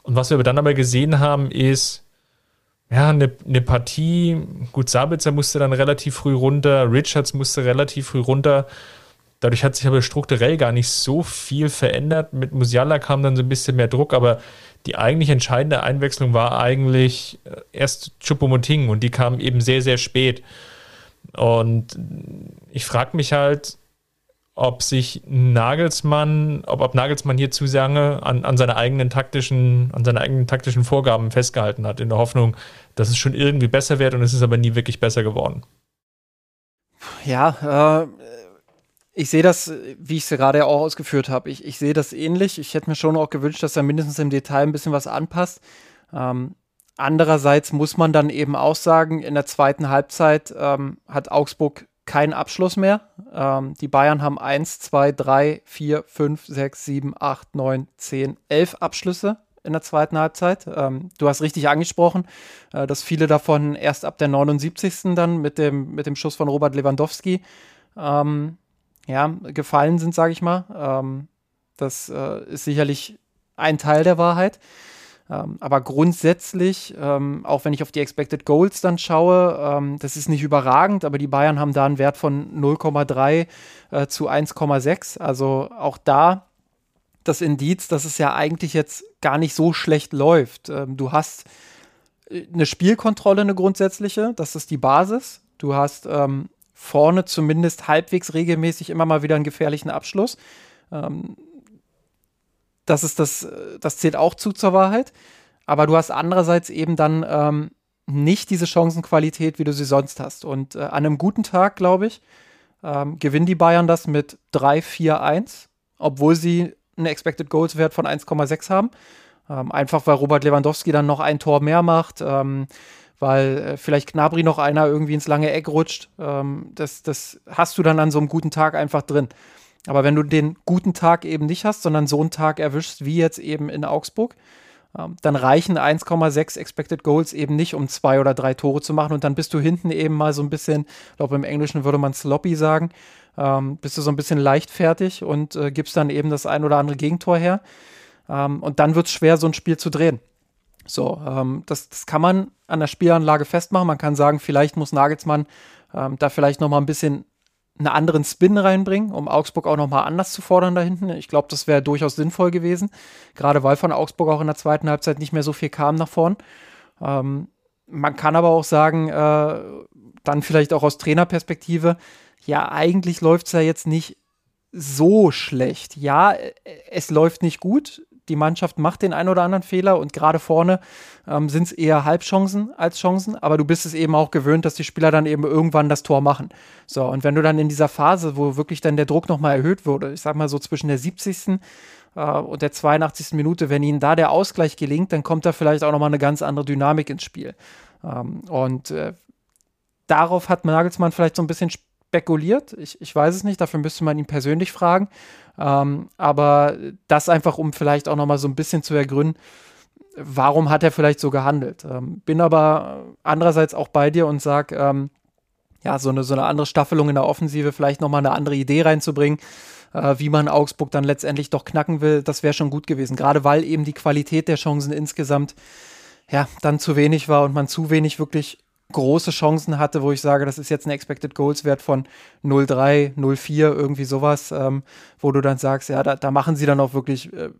Und was wir dann aber gesehen haben, ist, ja, eine, eine Partie, gut, Sabitzer musste dann relativ früh runter, Richards musste relativ früh runter. Dadurch hat sich aber strukturell gar nicht so viel verändert. Mit Musiala kam dann so ein bisschen mehr Druck, aber die eigentlich entscheidende Einwechslung war eigentlich äh, erst Chupomoting und die kam eben sehr, sehr spät. Und ich frage mich halt, ob sich Nagelsmann, ob, ob Nagelsmann hier zu lange an, an seine eigenen taktischen, an seine eigenen taktischen Vorgaben festgehalten hat, in der Hoffnung, dass es schon irgendwie besser wird und es ist aber nie wirklich besser geworden. Ja, äh, ich sehe das, wie ich es gerade auch ausgeführt habe. Ich, ich sehe das ähnlich. Ich hätte mir schon auch gewünscht, dass er mindestens im Detail ein bisschen was anpasst. Ähm, andererseits muss man dann eben auch sagen, in der zweiten Halbzeit ähm, hat Augsburg keinen Abschluss mehr. Ähm, die Bayern haben 1, 2, 3, 4, 5, 6, 7, 8, 9, 10, 11 Abschlüsse in der zweiten Halbzeit. Ähm, du hast richtig angesprochen, äh, dass viele davon erst ab der 79. dann mit dem, mit dem Schuss von Robert Lewandowski ähm, ja, gefallen sind, sage ich mal. Ähm, das äh, ist sicherlich ein Teil der Wahrheit. Ähm, aber grundsätzlich, ähm, auch wenn ich auf die Expected Goals dann schaue, ähm, das ist nicht überragend, aber die Bayern haben da einen Wert von 0,3 äh, zu 1,6. Also auch da das Indiz, dass es ja eigentlich jetzt gar nicht so schlecht läuft. Ähm, du hast äh, eine Spielkontrolle, eine grundsätzliche, das ist die Basis. Du hast ähm, vorne zumindest halbwegs regelmäßig immer mal wieder einen gefährlichen Abschluss. Ähm, das ist das, das zählt auch zu zur Wahrheit. Aber du hast andererseits eben dann ähm, nicht diese Chancenqualität, wie du sie sonst hast. Und äh, an einem guten Tag, glaube ich, ähm, gewinnen die Bayern das mit 3-4-1, obwohl sie einen Expected Goals Wert von 1,6 haben. Ähm, einfach weil Robert Lewandowski dann noch ein Tor mehr macht, ähm, weil äh, vielleicht Knabri noch einer irgendwie ins lange Eck rutscht. Ähm, das, das hast du dann an so einem guten Tag einfach drin. Aber wenn du den guten Tag eben nicht hast, sondern so einen Tag erwischst, wie jetzt eben in Augsburg, ähm, dann reichen 1,6 Expected Goals eben nicht, um zwei oder drei Tore zu machen. Und dann bist du hinten eben mal so ein bisschen, ich glaube im Englischen würde man sloppy sagen, ähm, bist du so ein bisschen leichtfertig und äh, gibst dann eben das ein oder andere Gegentor her. Ähm, und dann wird es schwer, so ein Spiel zu drehen. So, ähm, das, das, kann man an der Spielanlage festmachen. Man kann sagen, vielleicht muss Nagelsmann ähm, da vielleicht noch mal ein bisschen einen anderen Spin reinbringen, um Augsburg auch nochmal anders zu fordern da hinten. Ich glaube, das wäre durchaus sinnvoll gewesen, gerade weil von Augsburg auch in der zweiten Halbzeit nicht mehr so viel kam nach vorn. Ähm, man kann aber auch sagen, äh, dann vielleicht auch aus Trainerperspektive, ja, eigentlich läuft es ja jetzt nicht so schlecht. Ja, es läuft nicht gut die Mannschaft macht den einen oder anderen Fehler und gerade vorne ähm, sind es eher Halbchancen als Chancen, aber du bist es eben auch gewöhnt, dass die Spieler dann eben irgendwann das Tor machen. So, und wenn du dann in dieser Phase, wo wirklich dann der Druck nochmal erhöht wurde, ich sag mal so zwischen der 70. Äh, und der 82. Minute, wenn ihnen da der Ausgleich gelingt, dann kommt da vielleicht auch nochmal eine ganz andere Dynamik ins Spiel. Ähm, und äh, darauf hat Nagelsmann vielleicht so ein bisschen spekuliert. Ich, ich weiß es nicht, dafür müsste man ihn persönlich fragen. Ähm, aber das einfach, um vielleicht auch nochmal so ein bisschen zu ergründen, warum hat er vielleicht so gehandelt. Ähm, bin aber andererseits auch bei dir und sag, ähm, ja, so eine, so eine andere Staffelung in der Offensive, vielleicht nochmal eine andere Idee reinzubringen, äh, wie man Augsburg dann letztendlich doch knacken will, das wäre schon gut gewesen. Gerade weil eben die Qualität der Chancen insgesamt ja dann zu wenig war und man zu wenig wirklich große Chancen hatte, wo ich sage, das ist jetzt ein Expected Goals Wert von 0,3, 0,4, irgendwie sowas, ähm, wo du dann sagst, ja, da, da, machen sie dann auch wirklich äh,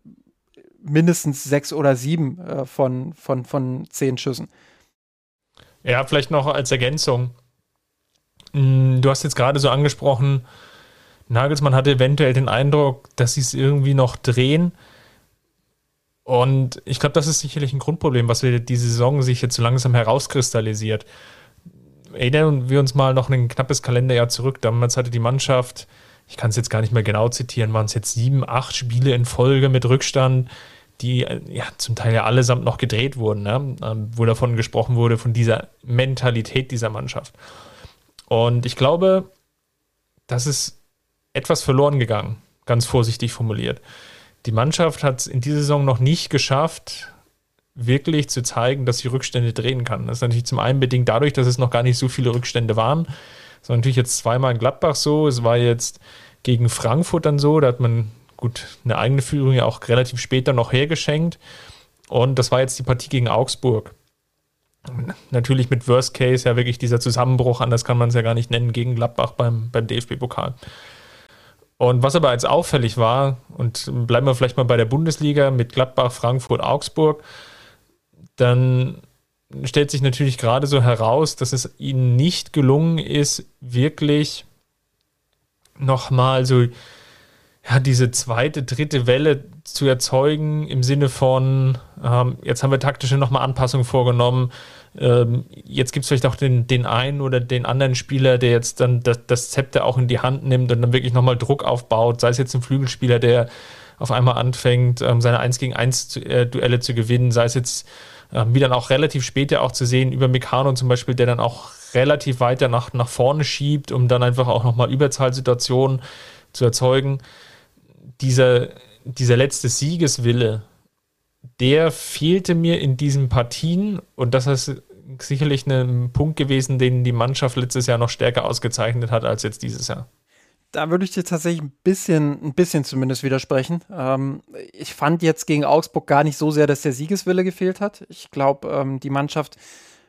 mindestens sechs oder sieben äh, von, von, von zehn Schüssen. Ja, vielleicht noch als Ergänzung. Hm, du hast jetzt gerade so angesprochen, Nagelsmann hatte eventuell den Eindruck, dass sie es irgendwie noch drehen. Und ich glaube, das ist sicherlich ein Grundproblem, was wir diese Saison sich jetzt so langsam herauskristallisiert. Erinnern wir uns mal noch ein knappes Kalenderjahr zurück. Damals hatte die Mannschaft, ich kann es jetzt gar nicht mehr genau zitieren, waren es jetzt sieben, acht Spiele in Folge mit Rückstand, die ja zum Teil ja allesamt noch gedreht wurden, ne? Ähm, wo davon gesprochen wurde, von dieser Mentalität dieser Mannschaft. Und ich glaube, das ist etwas verloren gegangen, ganz vorsichtig formuliert die Mannschaft hat es in dieser Saison noch nicht geschafft, wirklich zu zeigen, dass sie Rückstände drehen kann. Das ist natürlich zum einen bedingt dadurch, dass es noch gar nicht so viele Rückstände waren. Das war natürlich jetzt zweimal in Gladbach so. Es war jetzt gegen Frankfurt dann so. Da hat man gut eine eigene Führung ja auch relativ später noch hergeschenkt. Und das war jetzt die Partie gegen Augsburg. Natürlich mit Worst Case ja wirklich dieser Zusammenbruch, anders kann man es ja gar nicht nennen, gegen Gladbach beim, beim DFB-Pokal. Und was aber als auffällig war, und bleiben wir vielleicht mal bei der Bundesliga mit Gladbach, Frankfurt, Augsburg, dann stellt sich natürlich gerade so heraus, dass es ihnen nicht gelungen ist, wirklich nochmal so ja, diese zweite, dritte Welle zu erzeugen im Sinne von, ähm, jetzt haben wir taktische nochmal Anpassungen vorgenommen, ähm, jetzt gibt es vielleicht auch den, den einen oder den anderen Spieler, der jetzt dann das, das Zepter auch in die Hand nimmt und dann wirklich nochmal Druck aufbaut, sei es jetzt ein Flügelspieler, der auf einmal anfängt, ähm, seine 1 gegen 1 zu, äh, Duelle zu gewinnen, sei es jetzt ähm, wie dann auch relativ später auch zu sehen, über Meccano zum Beispiel, der dann auch relativ weiter nach, nach vorne schiebt, um dann einfach auch nochmal Überzahlsituationen zu erzeugen. Dieser, dieser letzte Siegeswille, der fehlte mir in diesen Partien und das ist sicherlich ein Punkt gewesen, den die Mannschaft letztes Jahr noch stärker ausgezeichnet hat als jetzt dieses Jahr. da würde ich dir tatsächlich ein bisschen, ein bisschen zumindest widersprechen. Ähm, ich fand jetzt gegen Augsburg gar nicht so sehr, dass der Siegeswille gefehlt hat. Ich glaube, ähm, die Mannschaft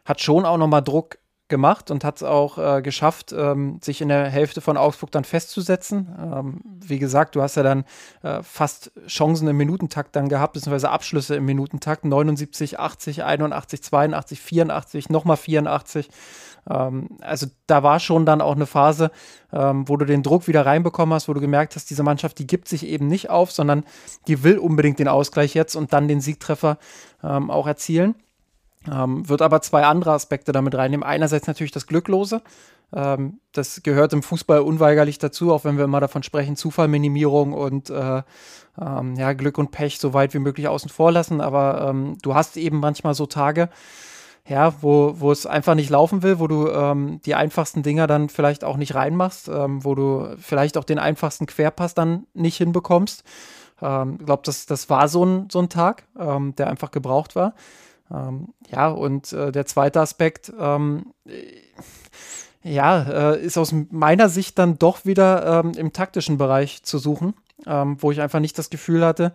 hat schon auch nochmal Druck gemacht und hat es auch äh, geschafft, ähm, sich in der Hälfte von Augsburg dann festzusetzen. Ähm, wie gesagt, du hast ja dann äh, fast Chancen im Minutentakt dann gehabt, beziehungsweise Abschlüsse im Minutentakt. 79, 80, 81, 82, 84, nochmal 84. Ähm, also da war schon dann auch eine Phase, ähm, wo du den Druck wieder reinbekommen hast, wo du gemerkt hast, diese Mannschaft, die gibt sich eben nicht auf, sondern die will unbedingt den Ausgleich jetzt und dann den Siegtreffer ähm, auch erzielen. Ähm, wird aber zwei andere Aspekte damit reinnehmen. Einerseits natürlich das Glücklose. Ähm, das gehört im Fußball unweigerlich dazu, auch wenn wir immer davon sprechen, Zufallminimierung und äh, ähm, ja, Glück und Pech so weit wie möglich außen vor lassen. Aber ähm, du hast eben manchmal so Tage, ja, wo, wo es einfach nicht laufen will, wo du ähm, die einfachsten Dinger dann vielleicht auch nicht reinmachst, ähm, wo du vielleicht auch den einfachsten Querpass dann nicht hinbekommst. Ich ähm, glaube, das, das war so ein, so ein Tag, ähm, der einfach gebraucht war. Ähm, ja, und äh, der zweite Aspekt, ähm, ja, äh, ist aus meiner Sicht dann doch wieder ähm, im taktischen Bereich zu suchen, ähm, wo ich einfach nicht das Gefühl hatte,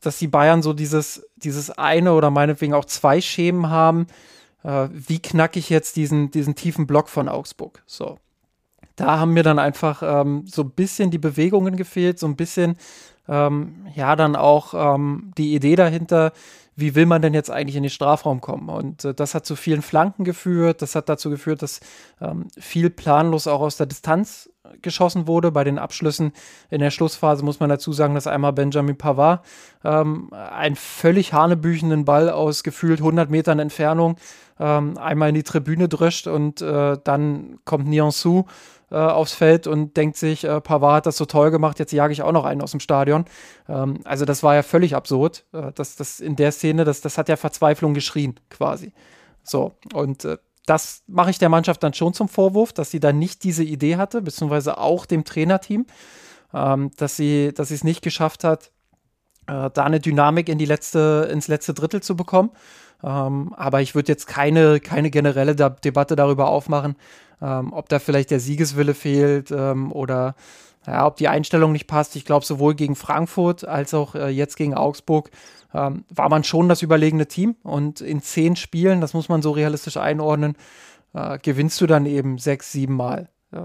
dass die Bayern so dieses, dieses eine oder meinetwegen auch zwei Schemen haben. Äh, wie knacke ich jetzt diesen, diesen tiefen Block von Augsburg? So. Da haben mir dann einfach ähm, so ein bisschen die Bewegungen gefehlt, so ein bisschen, ähm, ja, dann auch die Idee dahinter, wie will man denn jetzt eigentlich in den Strafraum kommen? Und äh, das hat zu vielen Flanken geführt, das hat dazu geführt, dass ähm, viel planlos auch aus der Distanz geschossen wurde. Bei den Abschlüssen in der Schlussphase muss man dazu sagen, dass einmal Benjamin Pavard ähm, einen völlig hanebüchenden Ball aus gefühlt 100 Metern Entfernung ähm, einmal in die Tribüne dröscht und äh, dann kommt Niansu äh, aufs Feld und denkt sich, äh, Pavard hat das so toll gemacht, jetzt jage ich auch noch einen aus dem Stadion. Ähm, also das war ja völlig absurd. Äh, das, das in der Szene, das, das hat ja Verzweiflung geschrien, quasi. So, und äh, das mache ich der Mannschaft dann schon zum Vorwurf, dass sie da nicht diese Idee hatte, beziehungsweise auch dem Trainerteam, ähm, dass sie dass es nicht geschafft hat, äh, da eine Dynamik in die letzte, ins letzte Drittel zu bekommen. Ähm, aber ich würde jetzt keine, keine generelle da Debatte darüber aufmachen, ähm, ob da vielleicht der Siegeswille fehlt ähm, oder ja, ob die Einstellung nicht passt. Ich glaube, sowohl gegen Frankfurt als auch äh, jetzt gegen Augsburg ähm, war man schon das überlegene Team. Und in zehn Spielen, das muss man so realistisch einordnen, äh, gewinnst du dann eben sechs, sieben Mal. Äh,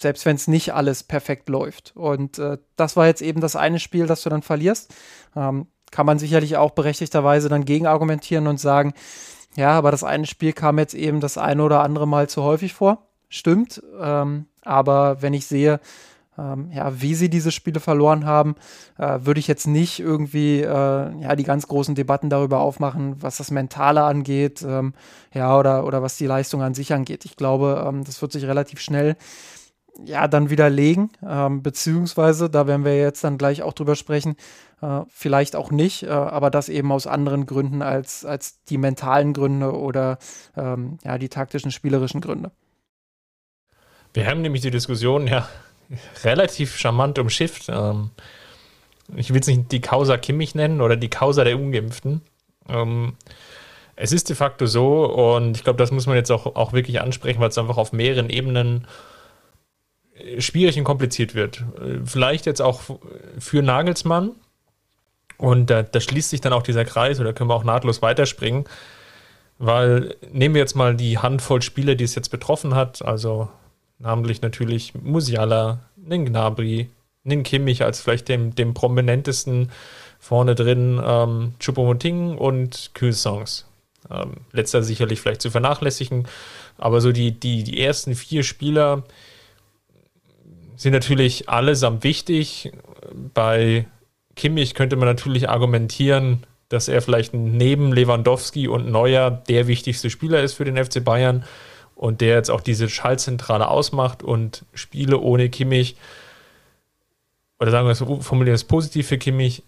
selbst wenn es nicht alles perfekt läuft. Und äh, das war jetzt eben das eine Spiel, das du dann verlierst. Ähm, kann man sicherlich auch berechtigterweise dann gegen argumentieren und sagen, ja, aber das eine Spiel kam jetzt eben das eine oder andere Mal zu häufig vor. Stimmt. Ähm, aber wenn ich sehe, ähm, ja, wie sie diese Spiele verloren haben, äh, würde ich jetzt nicht irgendwie äh, ja, die ganz großen Debatten darüber aufmachen, was das Mentale angeht, ähm, ja, oder, oder was die Leistung an sich angeht. Ich glaube, ähm, das wird sich relativ schnell ja, dann widerlegen, ähm, beziehungsweise, da werden wir jetzt dann gleich auch drüber sprechen, äh, vielleicht auch nicht, äh, aber das eben aus anderen Gründen als, als die mentalen Gründe oder ähm, ja, die taktischen, spielerischen Gründe. Wir haben nämlich die Diskussion ja relativ charmant umschifft. Ähm, ich will es nicht die Causa Kimmich nennen oder die Causa der Ungeimpften. Ähm, es ist de facto so und ich glaube, das muss man jetzt auch, auch wirklich ansprechen, weil es einfach auf mehreren Ebenen äh, schwierig und kompliziert wird. Äh, vielleicht jetzt auch für Nagelsmann und da, da schließt sich dann auch dieser Kreis oder können wir auch nahtlos weiterspringen, weil nehmen wir jetzt mal die Handvoll Spiele, die es jetzt betroffen hat, also namentlich natürlich Musiala, Nin Gnabry, Nin Kimmich als vielleicht dem, dem prominentesten vorne drin, ähm, Choupo-Moting und Kühlsongs. Ähm, letzter sicherlich vielleicht zu vernachlässigen, aber so die, die, die ersten vier Spieler sind natürlich allesamt wichtig. Bei Kimmich könnte man natürlich argumentieren, dass er vielleicht neben Lewandowski und Neuer der wichtigste Spieler ist für den FC Bayern und der jetzt auch diese Schaltzentrale ausmacht und Spiele ohne Kimmich, oder sagen wir es, formulieren es positiv für Kimmich,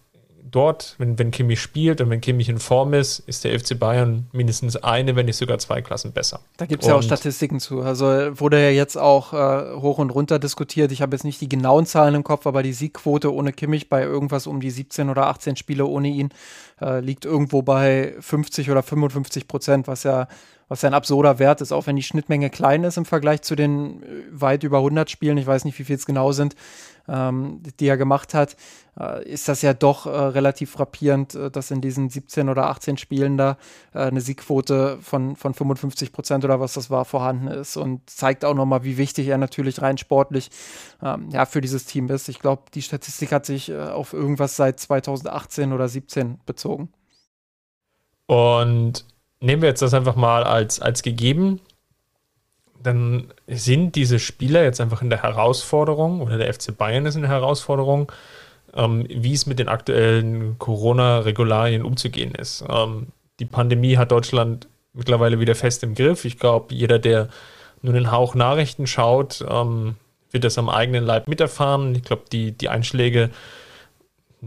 dort, wenn, wenn Kimmich spielt und wenn Kimmich in Form ist, ist der FC Bayern mindestens eine, wenn nicht sogar zwei Klassen besser. Da gibt es ja auch Statistiken zu. Also wurde ja jetzt auch äh, hoch und runter diskutiert. Ich habe jetzt nicht die genauen Zahlen im Kopf, aber die Siegquote ohne Kimmich bei irgendwas um die 17 oder 18 Spiele ohne ihn äh, liegt irgendwo bei 50 oder 55 Prozent, was ja was ja ein absurder Wert ist, auch wenn die Schnittmenge klein ist im Vergleich zu den äh, weit über 100 Spielen, ich weiß nicht, wie viel es genau sind, ähm, die er gemacht hat, äh, ist das ja doch äh, relativ frappierend, äh, dass in diesen 17 oder 18 Spielen da äh, eine Siegquote von, von 55 Prozent oder was das war vorhanden ist und zeigt auch nochmal, wie wichtig er natürlich rein sportlich ähm, ja, für dieses Team ist. Ich glaube, die Statistik hat sich äh, auf irgendwas seit 2018 oder 17 bezogen. Und nehmen wir jetzt das einfach mal als, als gegeben dann sind diese Spieler jetzt einfach in der Herausforderung oder der FC Bayern ist in der Herausforderung, ähm, wie es mit den aktuellen Corona-Regularien umzugehen ist. Ähm, die Pandemie hat Deutschland mittlerweile wieder fest im Griff. Ich glaube, jeder, der nur den Hauch Nachrichten schaut, ähm, wird das am eigenen Leib miterfahren. Ich glaube, die, die Einschläge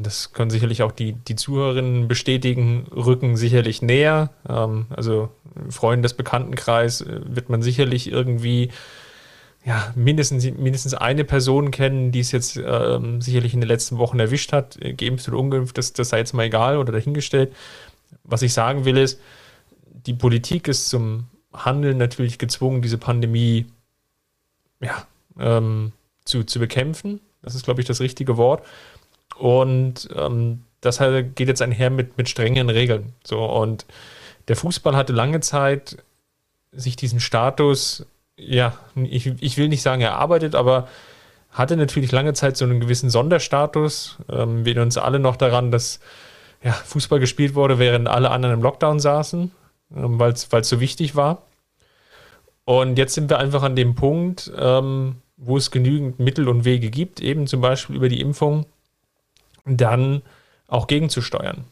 das können sicherlich auch die, die Zuhörerinnen bestätigen, rücken sicherlich näher. Ähm, also Freunde des Bekanntenkreis äh, wird man sicherlich irgendwie ja, mindestens, mindestens eine Person kennen, die es jetzt ähm, sicherlich in den letzten Wochen erwischt hat, äh, geimpft oder ungeimpft, das, das sei jetzt mal egal oder dahingestellt. Was ich sagen will ist, die Politik ist zum Handeln natürlich gezwungen, diese Pandemie ja, ähm, zu, zu bekämpfen. Das ist, glaube ich, das richtige Wort. Und ähm, das halt geht jetzt einher mit, mit strengen Regeln. So, und der Fußball hatte lange Zeit sich diesen Status, ja, ich, ich will nicht sagen erarbeitet, aber hatte natürlich lange Zeit so einen gewissen Sonderstatus. Ähm, wir erinnern uns alle noch daran, dass ja, Fußball gespielt wurde, während alle anderen im Lockdown saßen, ähm, weil es so wichtig war. Und jetzt sind wir einfach an dem Punkt, ähm, wo es genügend Mittel und Wege gibt, eben zum Beispiel über die Impfung, dann auch gegenzusteuern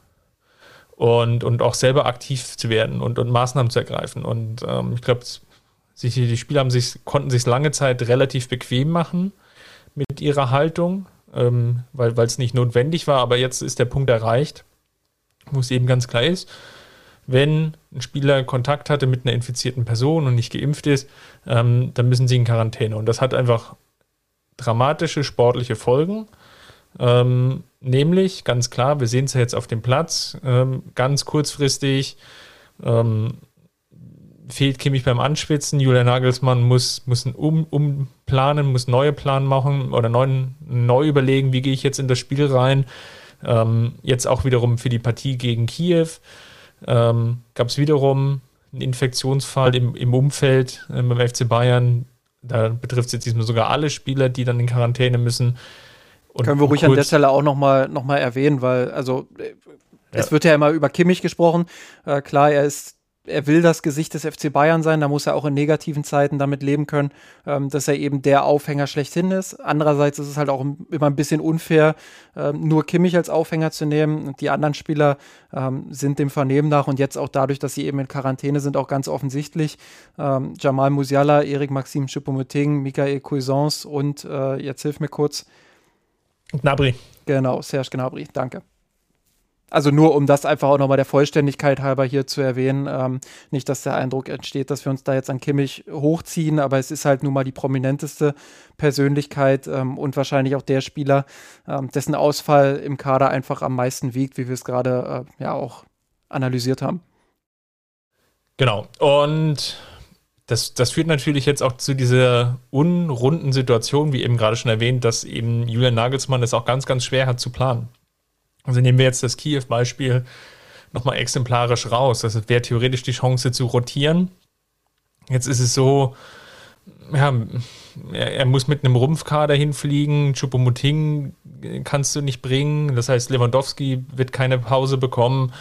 und, und auch selber aktiv zu werden und, und Maßnahmen zu ergreifen. Und ähm, ich glaube, die Spieler haben sich, konnten sich lange Zeit relativ bequem machen mit ihrer Haltung, ähm, weil es nicht notwendig war, aber jetzt ist der Punkt erreicht, wo es eben ganz klar ist, wenn ein Spieler Kontakt hatte mit einer infizierten Person und nicht geimpft ist, ähm, dann müssen sie in Quarantäne. Und das hat einfach dramatische sportliche Folgen. Ähm, nämlich, ganz klar, wir sehen es ja jetzt auf dem Platz, ähm, ganz kurzfristig ähm, fehlt Kimmich beim Anschwitzen. Julian Nagelsmann muss, muss um, umplanen, muss neue Pläne machen oder neu, neu überlegen, wie gehe ich jetzt in das Spiel rein. Ähm, jetzt auch wiederum für die Partie gegen Kiew ähm, gab es wiederum einen Infektionsfall im, im Umfeld äh, beim FC Bayern. Da betrifft es jetzt diesmal sogar alle Spieler, die dann in Quarantäne müssen. Und Können wir ruhig an der Stelle auch nochmal noch mal erwähnen, weil, also, äh, ja. es wird ja immer über Kimmich gesprochen. Äh, klar, er ist er will das Gesicht des FC Bayern sein, da muss er auch in negativen Zeiten damit leben können, ähm, dass er eben der Aufhänger schlechthin ist. Andererseits ist es halt auch immer ein bisschen unfair, ähm, nur Kimmich als Aufhänger zu nehmen. Die anderen Spieler ähm, sind dem Vernehmen nach und jetzt auch dadurch, dass sie eben in Quarantäne sind, auch ganz offensichtlich. Ähm, Jamal Musiala, Erik Maxim Choupo-Moting, Michael Cuisance und äh, jetzt hilf mir kurz, Gnabry. Genau, Serge Gnabry, danke. Also nur um das einfach auch nochmal der Vollständigkeit halber hier zu erwähnen. Ähm, nicht, dass der Eindruck entsteht, dass wir uns da jetzt an Kimmich hochziehen, aber es ist halt nun mal die prominenteste Persönlichkeit ähm, und wahrscheinlich auch der Spieler, ähm, dessen Ausfall im Kader einfach am meisten wiegt, wie wir es gerade äh, ja auch analysiert haben. Genau. Und das, das führt natürlich jetzt auch zu dieser unrunden Situation, wie eben gerade schon erwähnt, dass eben Julian Nagelsmann es auch ganz, ganz schwer hat zu planen. Also nehmen wir jetzt das Kiew-Beispiel nochmal exemplarisch raus. Das wäre theoretisch die Chance zu rotieren. Jetzt ist es so, ja, er, er muss mit einem Rumpfkader hinfliegen, Chupomoting kannst du nicht bringen, das heißt Lewandowski wird keine Pause bekommen.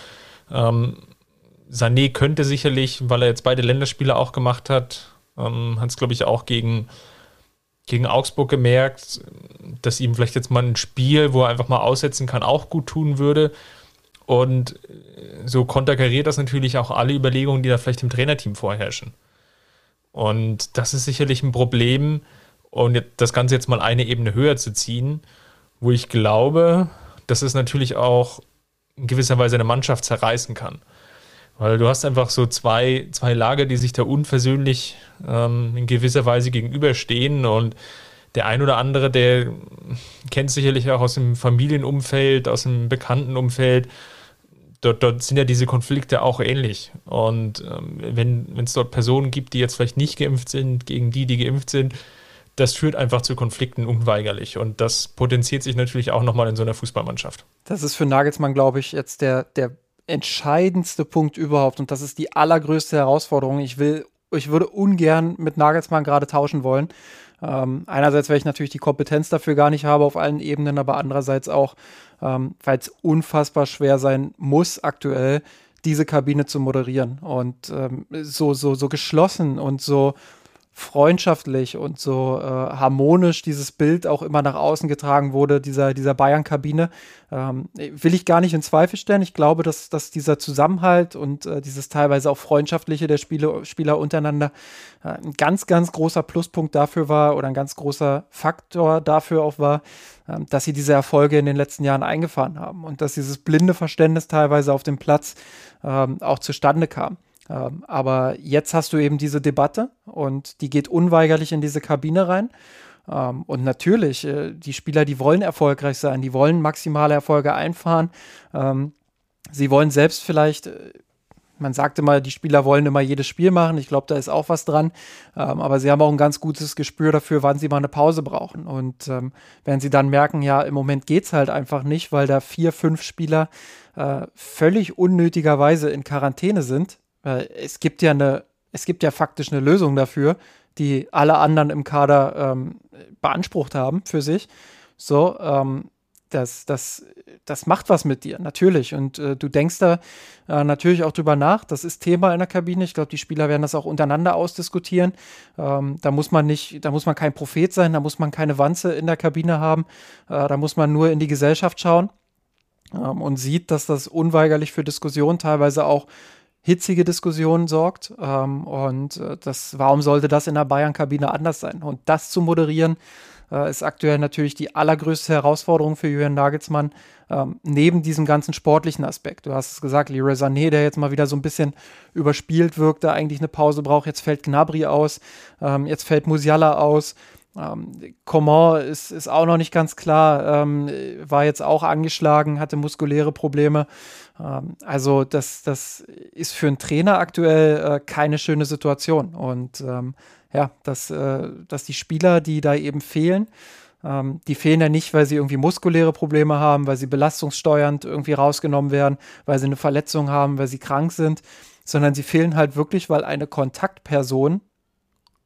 Ähm, Sané könnte sicherlich, weil er jetzt beide Länderspiele auch gemacht hat, ähm, hat es, glaube ich, auch gegen, gegen Augsburg gemerkt, dass ihm vielleicht jetzt mal ein Spiel, wo er einfach mal aussetzen kann, auch gut tun würde. Und äh, so konterkariert das natürlich auch alle Überlegungen, die da vielleicht im Trainerteam vorherrschen. Und das ist sicherlich ein Problem. Und das Ganze jetzt mal eine Ebene höher zu ziehen, wo ich glaube, dass es natürlich auch in gewisser Weise eine Mannschaft zerreißen kann. Weil du hast einfach so zwei, zwei Lager, die sich da unversöhnlich ähm, in gewisser Weise gegenüberstehen und der ein oder andere, der kennt sicherlich auch aus dem Familienumfeld, aus dem Bekanntenumfeld, dort, dort sind ja diese Konflikte auch ähnlich. Und ähm, wenn es dort Personen gibt, die jetzt vielleicht nicht geimpft sind, gegen die, die geimpft sind, das führt einfach zu Konflikten unweigerlich. Und das potenziert sich natürlich auch nochmal in so einer Fußballmannschaft. Das ist für Nagelsmann, glaube ich, jetzt der, der entscheidendste Punkt überhaupt. Und das ist die allergrößte Herausforderung. Ich will, ich würde ungern mit Nagelsmann gerade tauschen wollen. Ähm, einerseits, weil ich natürlich die Kompetenz dafür gar nicht habe auf allen Ebenen, aber andererseits auch, ähm, weil es unfassbar schwer sein muss, aktuell diese Kabine zu moderieren. Und ähm, so, so, so geschlossen und so freundschaftlich und so äh, harmonisch dieses Bild auch immer nach außen getragen wurde, dieser, dieser Bayern-Kabine, ähm, will ich gar nicht in Zweifel stellen. Ich glaube, dass, dass dieser Zusammenhalt und äh, dieses teilweise auch freundschaftliche der Spiele, Spieler untereinander äh, ein ganz, ganz großer Pluspunkt dafür war oder ein ganz großer Faktor dafür auch war, äh, dass sie diese Erfolge in den letzten Jahren eingefahren haben und dass dieses blinde Verständnis teilweise auf dem Platz ähm, auch zustande kam. Ähm, aber jetzt hast du eben diese Debatte und die geht unweigerlich in diese Kabine rein. Ähm, und natürlich, äh, die Spieler, die wollen erfolgreich sein, die wollen maximale Erfolge einfahren. Ähm, sie wollen selbst vielleicht, äh, man sagt immer, die Spieler wollen immer jedes Spiel machen. Ich glaube, da ist auch was dran. Ähm, aber sie haben auch ein ganz gutes Gespür dafür, wann sie mal eine Pause brauchen. Und ähm, wenn sie dann merken, ja, im Moment geht es halt einfach nicht, weil da vier, fünf Spieler äh, völlig unnötigerweise in Quarantäne sind, es gibt ja eine, es gibt ja faktisch eine Lösung dafür, die alle anderen im Kader ähm, beansprucht haben für sich. So, ähm, das, das, das macht was mit dir, natürlich. Und äh, du denkst da äh, natürlich auch drüber nach. Das ist Thema in der Kabine. Ich glaube, die Spieler werden das auch untereinander ausdiskutieren. Ähm, da muss man nicht, da muss man kein Prophet sein, da muss man keine Wanze in der Kabine haben. Äh, da muss man nur in die Gesellschaft schauen ähm, und sieht, dass das unweigerlich für Diskussionen teilweise auch hitzige Diskussionen sorgt. Ähm, und äh, das, warum sollte das in der Bayern-Kabine anders sein? Und das zu moderieren, äh, ist aktuell natürlich die allergrößte Herausforderung für Julian Nagelsmann, ähm, neben diesem ganzen sportlichen Aspekt. Du hast es gesagt, Leroy Sané, der jetzt mal wieder so ein bisschen überspielt wirkte, eigentlich eine Pause braucht. Jetzt fällt Gnabry aus, ähm, jetzt fällt Musiala aus. Ähm, Coman ist, ist auch noch nicht ganz klar, ähm, war jetzt auch angeschlagen, hatte muskuläre Probleme. Ähm, also das, das ist für einen Trainer aktuell äh, keine schöne Situation. Und ähm, ja, dass, äh, dass die Spieler, die da eben fehlen, ähm, die fehlen ja nicht, weil sie irgendwie muskuläre Probleme haben, weil sie belastungssteuernd irgendwie rausgenommen werden, weil sie eine Verletzung haben, weil sie krank sind, sondern sie fehlen halt wirklich, weil eine Kontaktperson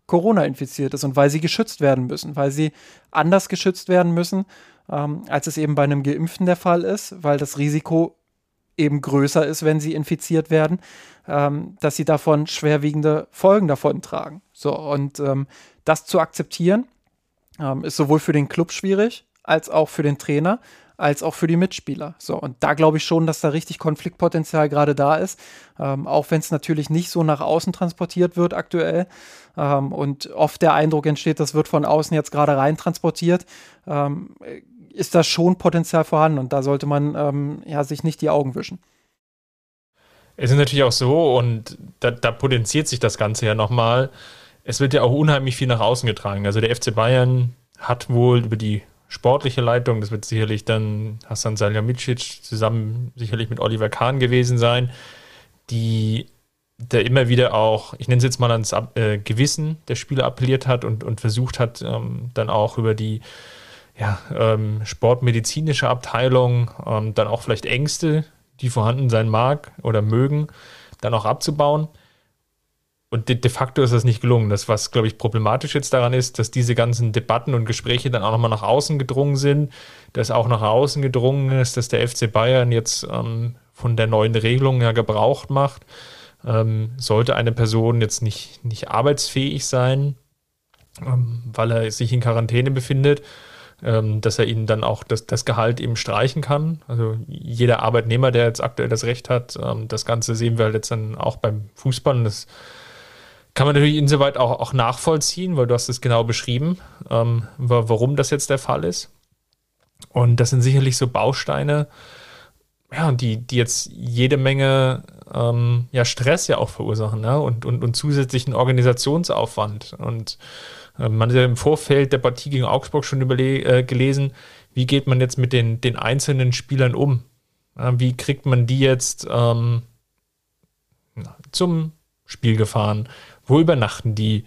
Corona infiziert ist und weil sie geschützt werden müssen, weil sie anders geschützt werden müssen, ähm, als es eben bei einem Geimpften der Fall ist, weil das Risiko eben größer ist, wenn sie infiziert werden, ähm, dass sie davon schwerwiegende Folgen davon tragen. So, und ähm, das zu akzeptieren, ähm, ist sowohl für den Club schwierig, als auch für den Trainer, als auch für die Mitspieler. So, und da glaube ich schon, dass da richtig Konfliktpotenzial gerade da ist, ähm, auch wenn es natürlich nicht so nach außen transportiert wird aktuell ähm, und oft der Eindruck entsteht, das wird von außen jetzt gerade rein transportiert, ähm, ist da schon Potenzial vorhanden und da sollte man ähm, ja, sich nicht die Augen wischen. Es ist natürlich auch so und da, da potenziert sich das Ganze ja nochmal. Es wird ja auch unheimlich viel nach außen getragen. Also der FC Bayern hat wohl über die sportliche Leitung, das wird sicherlich dann Hassan Salihamidzic zusammen sicherlich mit Oliver Kahn gewesen sein, die der immer wieder auch, ich nenne es jetzt mal ans äh, Gewissen der Spieler appelliert hat und, und versucht hat, ähm, dann auch über die ja, ähm, sportmedizinische Abteilung ähm, dann auch vielleicht Ängste, die vorhanden sein mag oder mögen, dann auch abzubauen. Und de, de facto ist das nicht gelungen. Das, was, glaube ich, problematisch jetzt daran ist, dass diese ganzen Debatten und Gespräche dann auch nochmal nach außen gedrungen sind, dass auch nach außen gedrungen ist, dass der FC Bayern jetzt ähm, von der neuen Regelung ja Gebrauch macht. Ähm, sollte eine Person jetzt nicht, nicht arbeitsfähig sein, ähm, weil er sich in Quarantäne befindet, ähm, dass er ihnen dann auch das, das Gehalt eben streichen kann. Also jeder Arbeitnehmer, der jetzt aktuell das Recht hat, ähm, das Ganze sehen wir halt jetzt dann auch beim Fußball. Und das kann man natürlich insoweit auch, auch nachvollziehen, weil du hast es genau beschrieben, ähm, warum das jetzt der Fall ist. Und das sind sicherlich so Bausteine, ja, die, die jetzt jede Menge ähm, ja, Stress ja auch verursachen ne? und, und, und zusätzlichen Organisationsaufwand. Und man hat ja im Vorfeld der Partie gegen Augsburg schon äh, gelesen, wie geht man jetzt mit den, den einzelnen Spielern um. Wie kriegt man die jetzt ähm, zum Spiel gefahren? Wo übernachten die?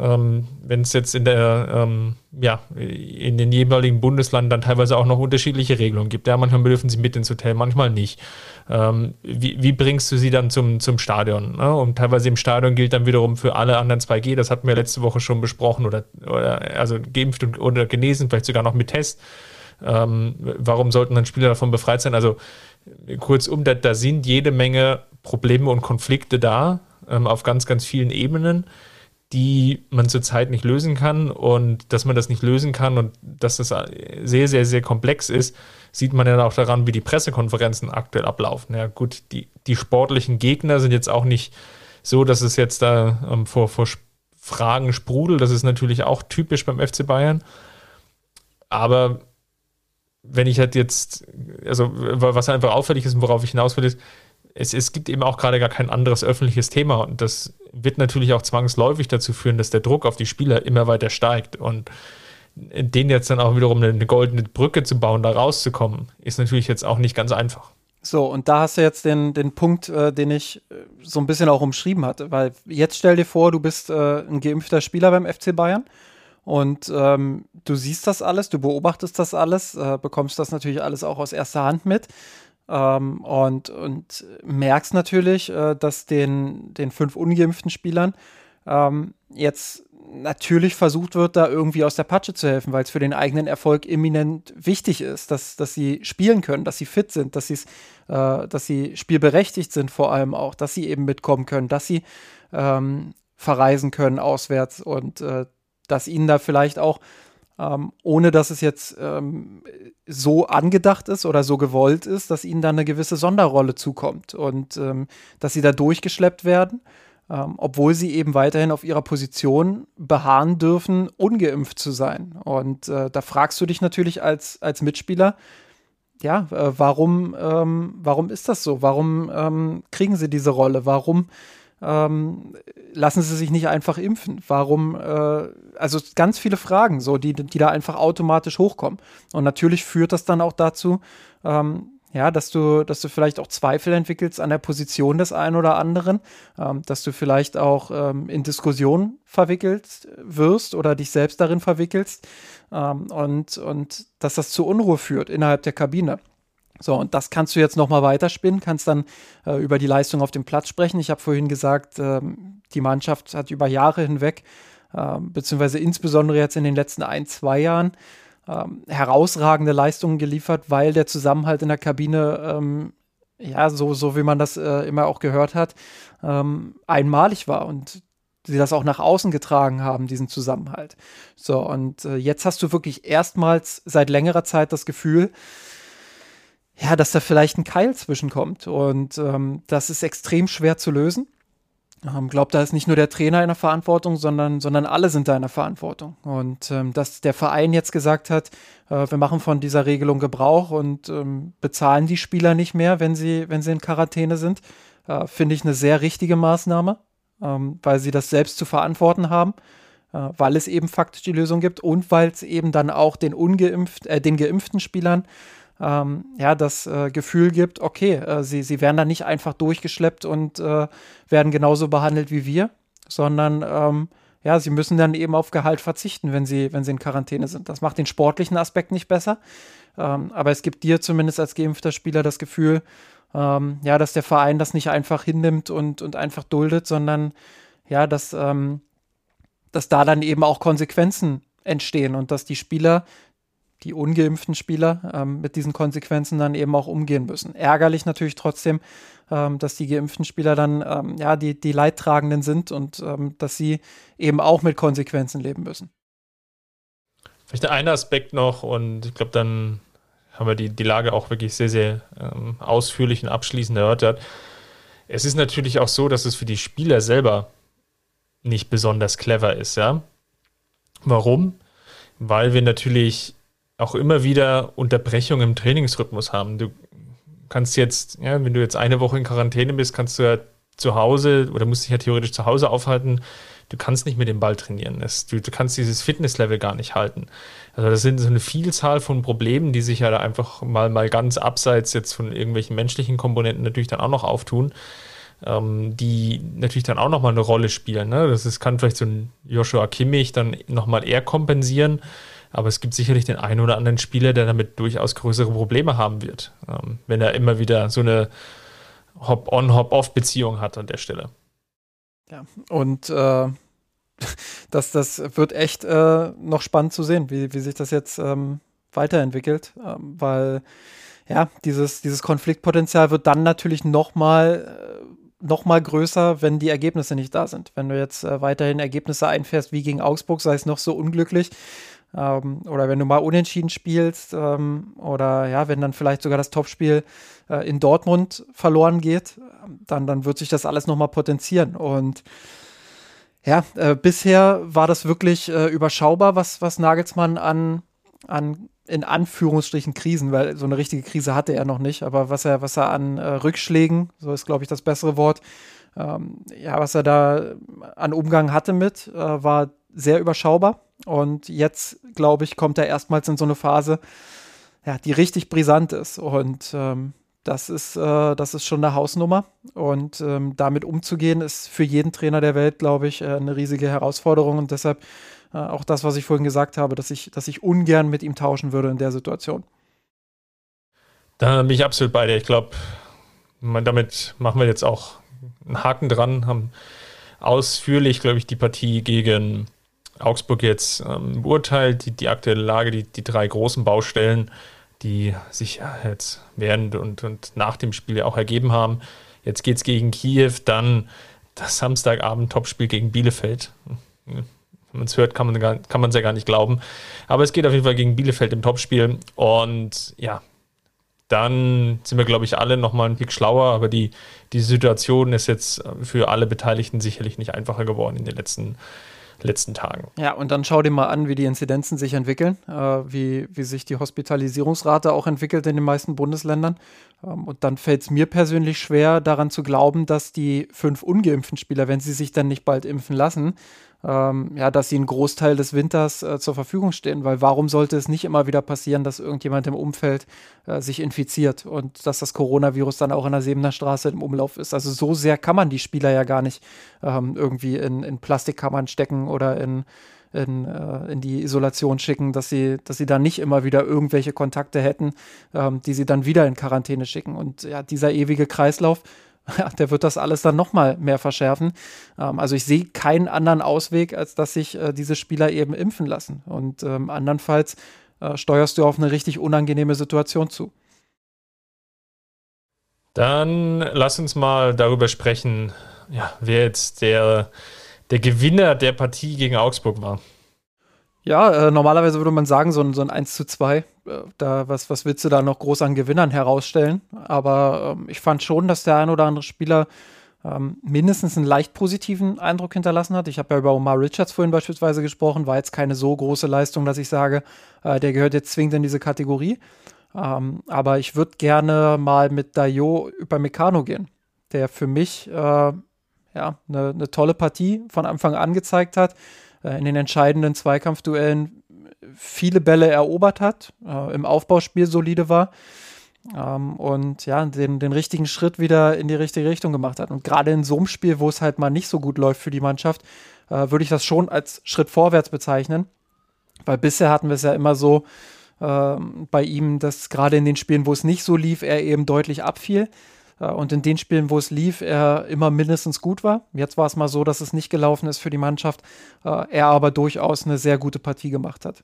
Ähm, Wenn es jetzt in der, ähm, ja, in den jeweiligen Bundesländern dann teilweise auch noch unterschiedliche Regelungen gibt. Ja, manchmal dürfen sie mit ins Hotel, manchmal nicht. Ähm, wie, wie, bringst du sie dann zum, zum Stadion? Ne? Und teilweise im Stadion gilt dann wiederum für alle anderen 2G, das hatten wir letzte Woche schon besprochen, oder, oder also geimpft oder genesen, vielleicht sogar noch mit Test. Ähm, warum sollten dann Spieler davon befreit sein? Also kurzum, da, da sind jede Menge Probleme und Konflikte da ähm, auf ganz, ganz vielen Ebenen die man zurzeit nicht lösen kann. Und dass man das nicht lösen kann und dass das sehr, sehr, sehr komplex ist, sieht man ja auch daran, wie die Pressekonferenzen aktuell ablaufen. Ja, gut, die, die sportlichen Gegner sind jetzt auch nicht so, dass es jetzt da ähm, vor, vor Fragen sprudelt. Das ist natürlich auch typisch beim FC Bayern. Aber wenn ich halt jetzt, also was einfach auffällig ist und worauf ich hinaus will, ist, es, es gibt eben auch gerade gar kein anderes öffentliches Thema und das wird natürlich auch zwangsläufig dazu führen, dass der Druck auf die Spieler immer weiter steigt und den jetzt dann auch wiederum eine, goldene Brücke zu bauen, da rauszukommen, ist natürlich jetzt auch nicht ganz einfach. So, und da hast du jetzt den, den Punkt, äh, den ich äh, so ein bisschen auch umschrieben hatte, weil jetzt stell dir vor, du bist äh, ein geimpfter Spieler beim FC Bayern und ähm, du siehst das alles, du beobachtest das alles, äh, bekommst das natürlich alles auch aus erster Hand mit ähm, und, und merkst natürlich, äh, dass den, den fünf ungeimpften Spielern ähm, jetzt natürlich versucht wird, da irgendwie aus der Patsche zu helfen, weil es für den eigenen Erfolg eminent wichtig ist, dass, dass sie spielen können, dass sie fit sind, dass, äh, dass sie spielberechtigt sind vor allem auch, dass sie eben mitkommen können, dass sie ähm, verreisen können auswärts und äh, dass ihnen da vielleicht auch ähm, ohne dass es jetzt ähm, so angedacht ist oder so gewollt ist, dass ihnen dann eine gewisse Sonderrolle zukommt und ähm, dass sie da durchgeschleppt werden, ähm, obwohl sie eben weiterhin auf ihrer Position beharren dürfen, ungeimpft zu sein. Und äh, da fragst du dich natürlich als, als Mitspieler, ja, äh, warum, ähm, warum ist das so? Warum ähm, kriegen sie diese Rolle? Warum ähm, lassen sie sich nicht einfach impfen? Warum, äh, also ganz viele Fragen, so, die, die da einfach automatisch hochkommen. Und natürlich führt das dann auch dazu, ähm, ja, dass du, dass du vielleicht auch Zweifel entwickelst an der Position des einen oder anderen, ähm, dass du vielleicht auch ähm, in Diskussionen verwickelt wirst oder dich selbst darin verwickelst ähm, und, und dass das zu Unruhe führt innerhalb der Kabine. So, und das kannst du jetzt nochmal weiterspinnen, kannst dann äh, über die Leistung auf dem Platz sprechen. Ich habe vorhin gesagt, äh, die Mannschaft hat über Jahre hinweg, äh, beziehungsweise insbesondere jetzt in den letzten ein, zwei Jahren, ähm, herausragende Leistungen geliefert, weil der Zusammenhalt in der Kabine, ähm, ja, so, so wie man das äh, immer auch gehört hat, ähm, einmalig war und sie das auch nach außen getragen haben, diesen Zusammenhalt. So, und äh, jetzt hast du wirklich erstmals seit längerer Zeit das Gefühl, ja, dass da vielleicht ein Keil zwischenkommt. Und ähm, das ist extrem schwer zu lösen. Ich ähm, glaube, da ist nicht nur der Trainer in der Verantwortung, sondern, sondern alle sind da in der Verantwortung. Und ähm, dass der Verein jetzt gesagt hat, äh, wir machen von dieser Regelung Gebrauch und ähm, bezahlen die Spieler nicht mehr, wenn sie, wenn sie in Quarantäne sind, äh, finde ich eine sehr richtige Maßnahme, ähm, weil sie das selbst zu verantworten haben, äh, weil es eben faktisch die Lösung gibt und weil es eben dann auch den ungeimpft, äh, den geimpften Spielern ähm, ja, das äh, Gefühl gibt, okay, äh, sie, sie werden da nicht einfach durchgeschleppt und äh, werden genauso behandelt wie wir, sondern ähm, ja, sie müssen dann eben auf Gehalt verzichten, wenn sie, wenn sie in Quarantäne sind. Das macht den sportlichen Aspekt nicht besser. Ähm, aber es gibt dir zumindest als geimpfter Spieler das Gefühl, ähm, ja, dass der Verein das nicht einfach hinnimmt und, und einfach duldet, sondern ja, dass, ähm, dass da dann eben auch Konsequenzen entstehen und dass die Spieler die ungeimpften Spieler ähm, mit diesen Konsequenzen dann eben auch umgehen müssen. Ärgerlich natürlich trotzdem, ähm, dass die geimpften Spieler dann ähm, ja die, die Leidtragenden sind und ähm, dass sie eben auch mit Konsequenzen leben müssen. Vielleicht ein Aspekt noch und ich glaube, dann haben wir die, die Lage auch wirklich sehr, sehr ähm, ausführlich und abschließend erörtert. Es ist natürlich auch so, dass es für die Spieler selber nicht besonders clever ist, ja. Warum? Weil wir natürlich auch immer wieder Unterbrechungen im Trainingsrhythmus haben. Du kannst jetzt, ja, wenn du jetzt eine Woche in Quarantäne bist, kannst du ja zu Hause oder musst dich ja theoretisch zu Hause aufhalten. du kannst nicht mit dem Ball trainieren. Es, du, du kannst dieses Fitnesslevel gar nicht halten. Also das sind so eine Vielzahl von Problemen, die sich ja da einfach mal, mal ganz abseits jetzt von irgendwelchen menschlichen Komponenten natürlich dann auch noch auftun, ähm, die natürlich dann auch nochmal eine Rolle spielen. Ne? Das ist, kann vielleicht so ein Joshua Kimmich dann nochmal eher kompensieren, aber es gibt sicherlich den einen oder anderen Spieler, der damit durchaus größere Probleme haben wird, ähm, wenn er immer wieder so eine Hop-on, Hop-off-Beziehung hat an der Stelle. Ja, und äh, das, das wird echt äh, noch spannend zu sehen, wie, wie sich das jetzt ähm, weiterentwickelt, ähm, weil ja, dieses, dieses Konfliktpotenzial wird dann natürlich noch mal, äh, noch mal größer, wenn die Ergebnisse nicht da sind. Wenn du jetzt äh, weiterhin Ergebnisse einfährst wie gegen Augsburg, sei es noch so unglücklich, ähm, oder wenn du mal unentschieden spielst, ähm, oder ja, wenn dann vielleicht sogar das Topspiel äh, in Dortmund verloren geht, dann, dann wird sich das alles nochmal potenzieren. Und ja, äh, bisher war das wirklich äh, überschaubar, was, was Nagelsmann an, an in Anführungsstrichen Krisen, weil so eine richtige Krise hatte er noch nicht, aber was er, was er an äh, Rückschlägen, so ist, glaube ich, das bessere Wort, ähm, ja, was er da an Umgang hatte mit, äh, war sehr überschaubar. Und jetzt, glaube ich, kommt er erstmals in so eine Phase, ja, die richtig brisant ist. Und ähm, das ist, äh, das ist schon eine Hausnummer. Und ähm, damit umzugehen, ist für jeden Trainer der Welt, glaube ich, äh, eine riesige Herausforderung. Und deshalb äh, auch das, was ich vorhin gesagt habe, dass ich, dass ich ungern mit ihm tauschen würde in der Situation. Da bin ich absolut bei dir. Ich glaube, damit machen wir jetzt auch einen Haken dran, haben ausführlich, glaube ich, die Partie gegen Augsburg jetzt ähm, beurteilt, die, die aktuelle Lage, die, die drei großen Baustellen die sich jetzt während und, und nach dem Spiel auch ergeben haben. Jetzt geht es gegen Kiew, dann das Samstagabend-Topspiel gegen Bielefeld. Wenn man es hört, kann man es ja gar nicht glauben. Aber es geht auf jeden Fall gegen Bielefeld im Topspiel. Und ja, dann sind wir, glaube ich, alle nochmal ein Blick schlauer. Aber die, die Situation ist jetzt für alle Beteiligten sicherlich nicht einfacher geworden in den letzten Jahren letzten Tagen. Ja, und dann schau dir mal an, wie die Inzidenzen sich entwickeln, äh, wie, wie sich die Hospitalisierungsrate auch entwickelt in den meisten Bundesländern. Ähm, und dann fällt es mir persönlich schwer, daran zu glauben, dass die fünf ungeimpften Spieler, wenn sie sich dann nicht bald impfen lassen, ähm, ja, dass sie einen Großteil des Winters äh, zur Verfügung stehen. Weil warum sollte es nicht immer wieder passieren, dass irgendjemand im Umfeld äh, sich infiziert und dass das Coronavirus dann auch in der Sebener Straße im Umlauf ist? Also so sehr kann man die Spieler ja gar nicht ähm, irgendwie in, in Plastikkammern stecken oder in in, äh, in die Isolation schicken, dass sie, dass sie dann nicht immer wieder irgendwelche Kontakte hätten, ähm, die sie dann wieder in Quarantäne schicken. Und ja, dieser ewige Kreislauf, der wird das alles dann nochmal mehr verschärfen. Ähm, also ich sehe keinen anderen Ausweg, als dass sich äh, diese Spieler eben impfen lassen. Und ähm, andernfalls äh, steuerst du auf eine richtig unangenehme Situation zu. Dann lass uns mal darüber sprechen, ja, wer jetzt der, der Gewinner der Partie gegen Augsburg war. Ja, äh, normalerweise würde man sagen, so ein, so ein 1 zu 2. Äh, da, was, was willst du da noch groß an Gewinnern herausstellen? Aber ähm, ich fand schon, dass der ein oder andere Spieler ähm, mindestens einen leicht positiven Eindruck hinterlassen hat. Ich habe ja über Omar Richards vorhin beispielsweise gesprochen, war jetzt keine so große Leistung, dass ich sage, äh, der gehört jetzt zwingend in diese Kategorie. Ähm, aber ich würde gerne mal mit Dayo über Meccano gehen, der für mich äh, ja, eine ne tolle Partie von Anfang an gezeigt hat in den entscheidenden Zweikampfduellen viele Bälle erobert hat, äh, im Aufbauspiel solide war ähm, und ja, den, den richtigen Schritt wieder in die richtige Richtung gemacht hat. Und gerade in so einem Spiel, wo es halt mal nicht so gut läuft für die Mannschaft, äh, würde ich das schon als Schritt vorwärts bezeichnen. Weil bisher hatten wir es ja immer so äh, bei ihm, dass gerade in den Spielen, wo es nicht so lief, er eben deutlich abfiel. Äh, und in den Spielen, wo es lief, er immer mindestens gut war. Jetzt war es mal so, dass es nicht gelaufen ist für die Mannschaft, äh, er aber durchaus eine sehr gute Partie gemacht hat.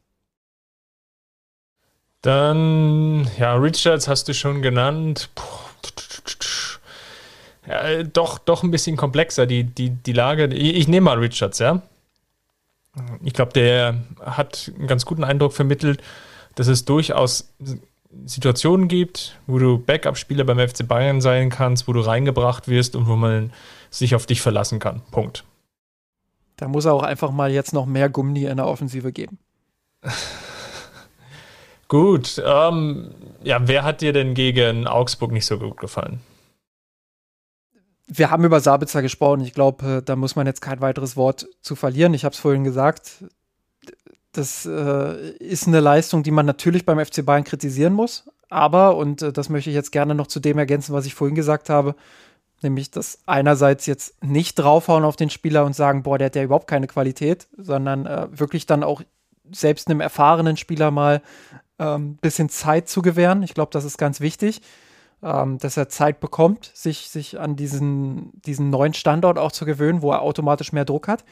Dann, ja, Richards hast du schon genannt. Ja, doch, doch ein bisschen komplexer, die, die, die Lage. Ich, ich nehme mal Richards, ja. Ich glaube, der hat einen ganz guten Eindruck vermittelt, dass es durchaus Situationen gibt, wo du Backup-Spieler beim FC Bayern sein kannst, wo du reingebracht wirst und wo man sich auf dich verlassen kann. Punkt. Da muss er auch einfach mal jetzt noch mehr Gummi in der Offensive geben. gut. Ähm, ja, wer hat dir denn gegen Augsburg nicht so gut gefallen? wir haben über Sabitzer gesprochen. Ich glaube, da muss man jetzt kein weiteres Wort zu verlieren. Ich habe es vorhin gesagt. Das äh, ist eine Leistung, die man natürlich beim FC Bayern kritisieren muss. Aber, und äh, das möchte ich jetzt gerne noch zu dem ergänzen, was ich vorhin gesagt habe, nämlich dass einerseits jetzt nicht draufhauen auf den Spieler und sagen, boah, der hat ja überhaupt keine Qualität, sondern äh, wirklich dann auch selbst einem erfahrenen Spieler mal ein ähm, bisschen Zeit zu gewähren. Ich glaube, das ist ganz wichtig, ähm, dass er Zeit bekommt, sich, sich an diesen, diesen neuen Standort auch zu gewöhnen, wo er automatisch mehr Druck hat.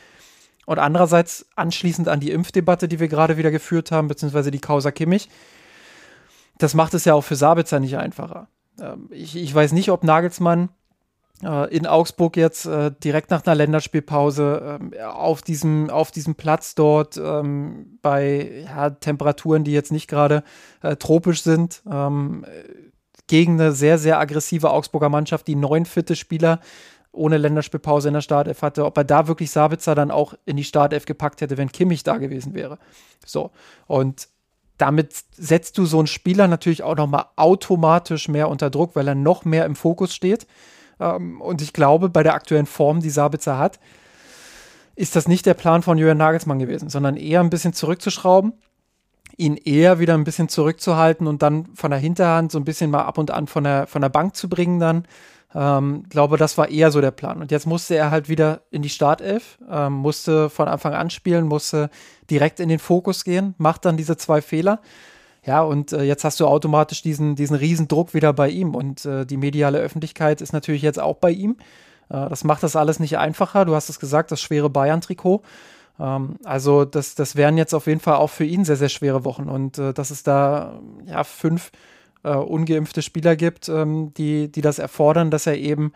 Und andererseits anschließend an die Impfdebatte, die wir gerade wieder geführt haben, beziehungsweise die Causa Kimmich, das macht es ja auch für Sabitzer nicht einfacher. Ähm, ich, ich, weiß nicht, ob Nagelsmann äh, in Augsburg jetzt äh, direkt nach einer Länderspielpause äh, auf, diesem, auf diesem Platz dort ähm, bei ja, Temperaturen, die jetzt nicht gerade äh, tropisch sind, ähm, gegen eine sehr, sehr aggressive Augsburger Mannschaft, die neun fitte Spieler ohne Länderspielpause in der Startelf hatte, ob er da wirklich Sabitzer dann auch in die Startelf gepackt hätte, wenn Kimmich da gewesen wäre. So. Und damit setzt du so einen Spieler natürlich auch nochmal automatisch mehr unter Druck, weil er noch mehr im Fokus steht. Ähm, und ich glaube, bei der aktuellen Form, die Sabitzer hat, ist das nicht der Plan von Jürgen Nagelsmann gewesen, sondern eher ein bisschen zurückzuschrauben, ihn eher wieder ein bisschen zurückzuhalten und dann von der Hinterhand so ein bisschen mal ab und an von der, von der Bank zu bringen dann. Ähm, glaube, das war eher so der Plan. Und jetzt musste er halt wieder in die Startelf, ähm, musste von Anfang an spielen, musste direkt in den Fokus gehen, macht dann diese zwei Fehler. Ja, und äh, jetzt hast du automatisch diesen, diesen riesen Druck wieder bei ihm. Und äh, die mediale Öffentlichkeit ist natürlich jetzt auch bei ihm. Äh, das macht das alles nicht einfacher. Du hast es gesagt, das schwere Bayern-Trikot. Ähm, also das, das wären jetzt auf jeden Fall auch für ihn sehr, sehr schwere Wochen. Und äh, dass es da ja fünf äh, ungeimpfte Spieler gibt, ähm, die, die das erfordern, dass er eben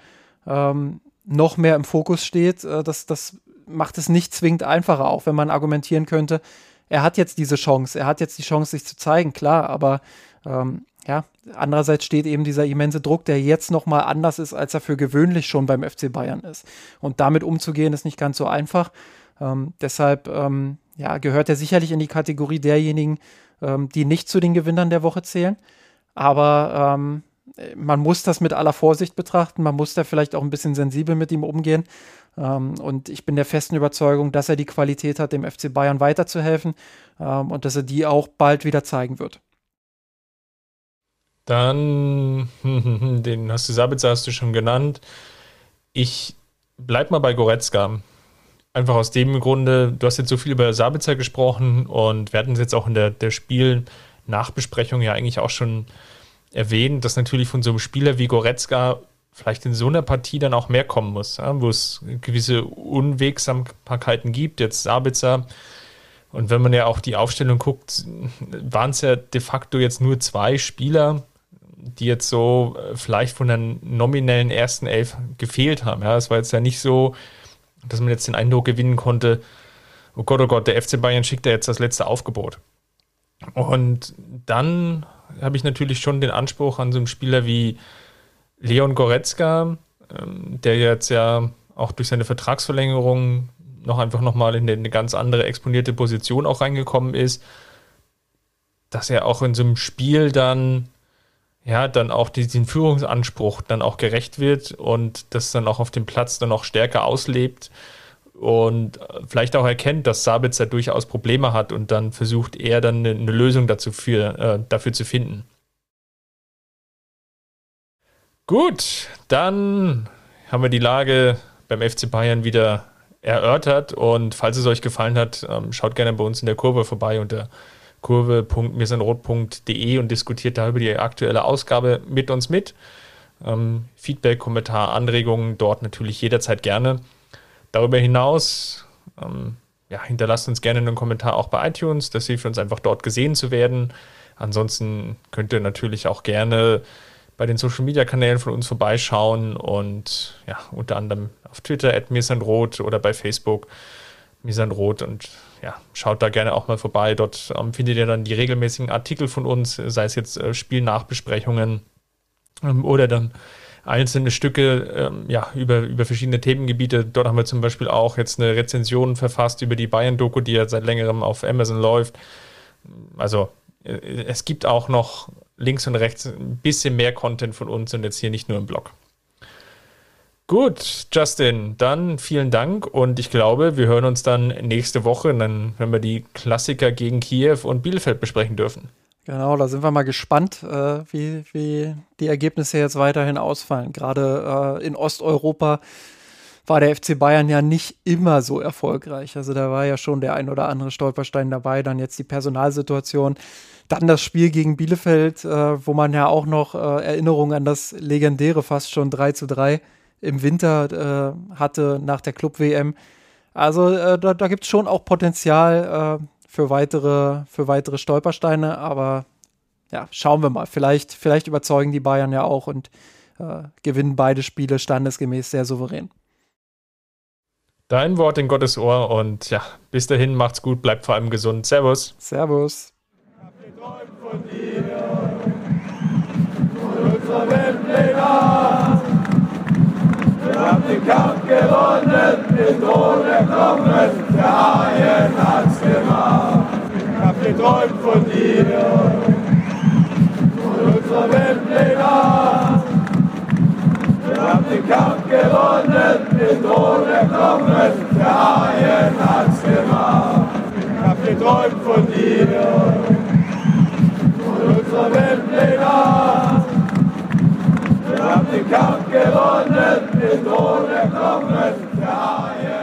ähm, noch mehr im Fokus steht, äh, das, das macht es nicht zwingend einfacher, auch wenn man argumentieren könnte, er hat jetzt diese Chance, er hat jetzt die Chance, sich zu zeigen, klar, aber ähm, ja, andererseits steht eben dieser immense Druck, der jetzt nochmal anders ist, als er für gewöhnlich schon beim FC Bayern ist. Und damit umzugehen, ist nicht ganz so einfach. Ähm, deshalb ähm, ja, gehört er sicherlich in die Kategorie derjenigen, ähm, die nicht zu den Gewinnern der Woche zählen. Aber ähm, man muss das mit aller Vorsicht betrachten. Man muss da vielleicht auch ein bisschen sensibel mit ihm umgehen. Ähm, und ich bin der festen Überzeugung, dass er die Qualität hat, dem FC Bayern weiterzuhelfen ähm, und dass er die auch bald wieder zeigen wird. Dann, den hast du Sabitzer hast du schon genannt. Ich bleib mal bei Goretzka. Einfach aus dem Grunde, du hast jetzt so viel über Sabitzer gesprochen und wir hatten es jetzt auch in der, der Spiel- Nachbesprechung ja eigentlich auch schon erwähnt, dass natürlich von so einem Spieler wie Goretzka vielleicht in so einer Partie dann auch mehr kommen muss, ja, wo es gewisse Unwegsamkeiten gibt. Jetzt Sabitzer. Und wenn man ja auch die Aufstellung guckt, waren es ja de facto jetzt nur zwei Spieler, die jetzt so äh, vielleicht von der nominellen ersten Elf gefehlt haben. Ja, es war jetzt ja nicht so, dass man jetzt den Eindruck gewinnen konnte, oh Gott, oh Gott, der FC Bayern schickt ja jetzt das letzte Aufgebot. Und dann habe ich natürlich schon den Anspruch an so einen Spieler wie Leon Goretzka, ähm, der jetzt ja auch durch seine Vertragsverlängerung noch einfach nochmal in eine ganz andere exponierte Position auch reingekommen ist, dass er auch in so einem Spiel dann ja, dann auch diesen Führungsanspruch dann auch gerecht wird und das dann auch auf dem Platz dann auch stärker auslebt und vielleicht auch erkennt, dass Sabitzer durchaus Probleme hat und dann versucht er dann eine, eine Lösung dazu für, äh, dafür zu finden. Gut, dann haben wir die Lage beim FC Bayern wieder erörtert und falls es euch gefallen hat, ähm, schaut gerne bei uns in der Kurve vorbei unter kurve.mirsanrot.de und diskutiert da über die aktuelle Ausgabe mit uns mit. Ähm, Feedback, Kommentar, Anregungen dort natürlich jederzeit gerne. Darüber hinaus ähm, ja, hinterlasst uns gerne einen Kommentar auch bei iTunes. Das hilft uns einfach dort gesehen zu werden. Ansonsten könnt ihr natürlich auch gerne bei den Social Media Kanälen von uns vorbeischauen und ja, unter anderem auf Twitter at mirsanrot oder bei Facebook mirsanrot und ja, schaut da gerne auch mal vorbei. Dort ähm, findet ihr dann die regelmäßigen Artikel von uns, sei es jetzt äh, Spielnachbesprechungen ähm, oder dann einzelne Stücke ähm, ja, über, über verschiedene Themengebiete. Dort haben wir zum Beispiel auch jetzt eine Rezension verfasst über die Bayern-Doku, die ja seit längerem auf Amazon läuft. Also äh, es gibt auch noch links und rechts ein bisschen mehr Content von uns und jetzt hier nicht nur im Blog. Gut, Justin, dann vielen Dank und ich glaube, wir hören uns dann nächste Woche, dann, wenn wir die Klassiker gegen Kiew und Bielefeld besprechen dürfen. Genau, da sind wir mal gespannt, äh, wie, wie die Ergebnisse jetzt weiterhin ausfallen. Gerade äh, in Osteuropa war der FC Bayern ja nicht immer so erfolgreich. Also da war ja schon der ein oder andere Stolperstein dabei. Dann jetzt die Personalsituation. Dann das Spiel gegen Bielefeld, äh, wo man ja auch noch äh, Erinnerungen an das legendäre fast schon 3 zu 3 im Winter äh, hatte nach der Club-WM. Also äh, da, da gibt es schon auch Potenzial äh, für, weitere, für weitere Stolpersteine, aber ja, schauen wir mal. Vielleicht, vielleicht überzeugen die Bayern ja auch und äh, gewinnen beide Spiele standesgemäß sehr souverän. Dein Wort in Gottes Ohr und ja, bis dahin macht's gut, bleibt vor allem gesund. Servus. Servus. Ich hab geträumt von dir, von haben den Kampf gewonnen, den Thron erkommen, der Haien hat's gemacht. Ich hab geträumt von dir, von unserer Weltpläne. Wir haben den Kampf gewonnen, den Thron erkommen, der Haien hat's gemacht. Ich hab geträumt von dir, von unserer Weltpläne. Wir haben den Kampf gewonnen, mit ohne Knochen der Haie.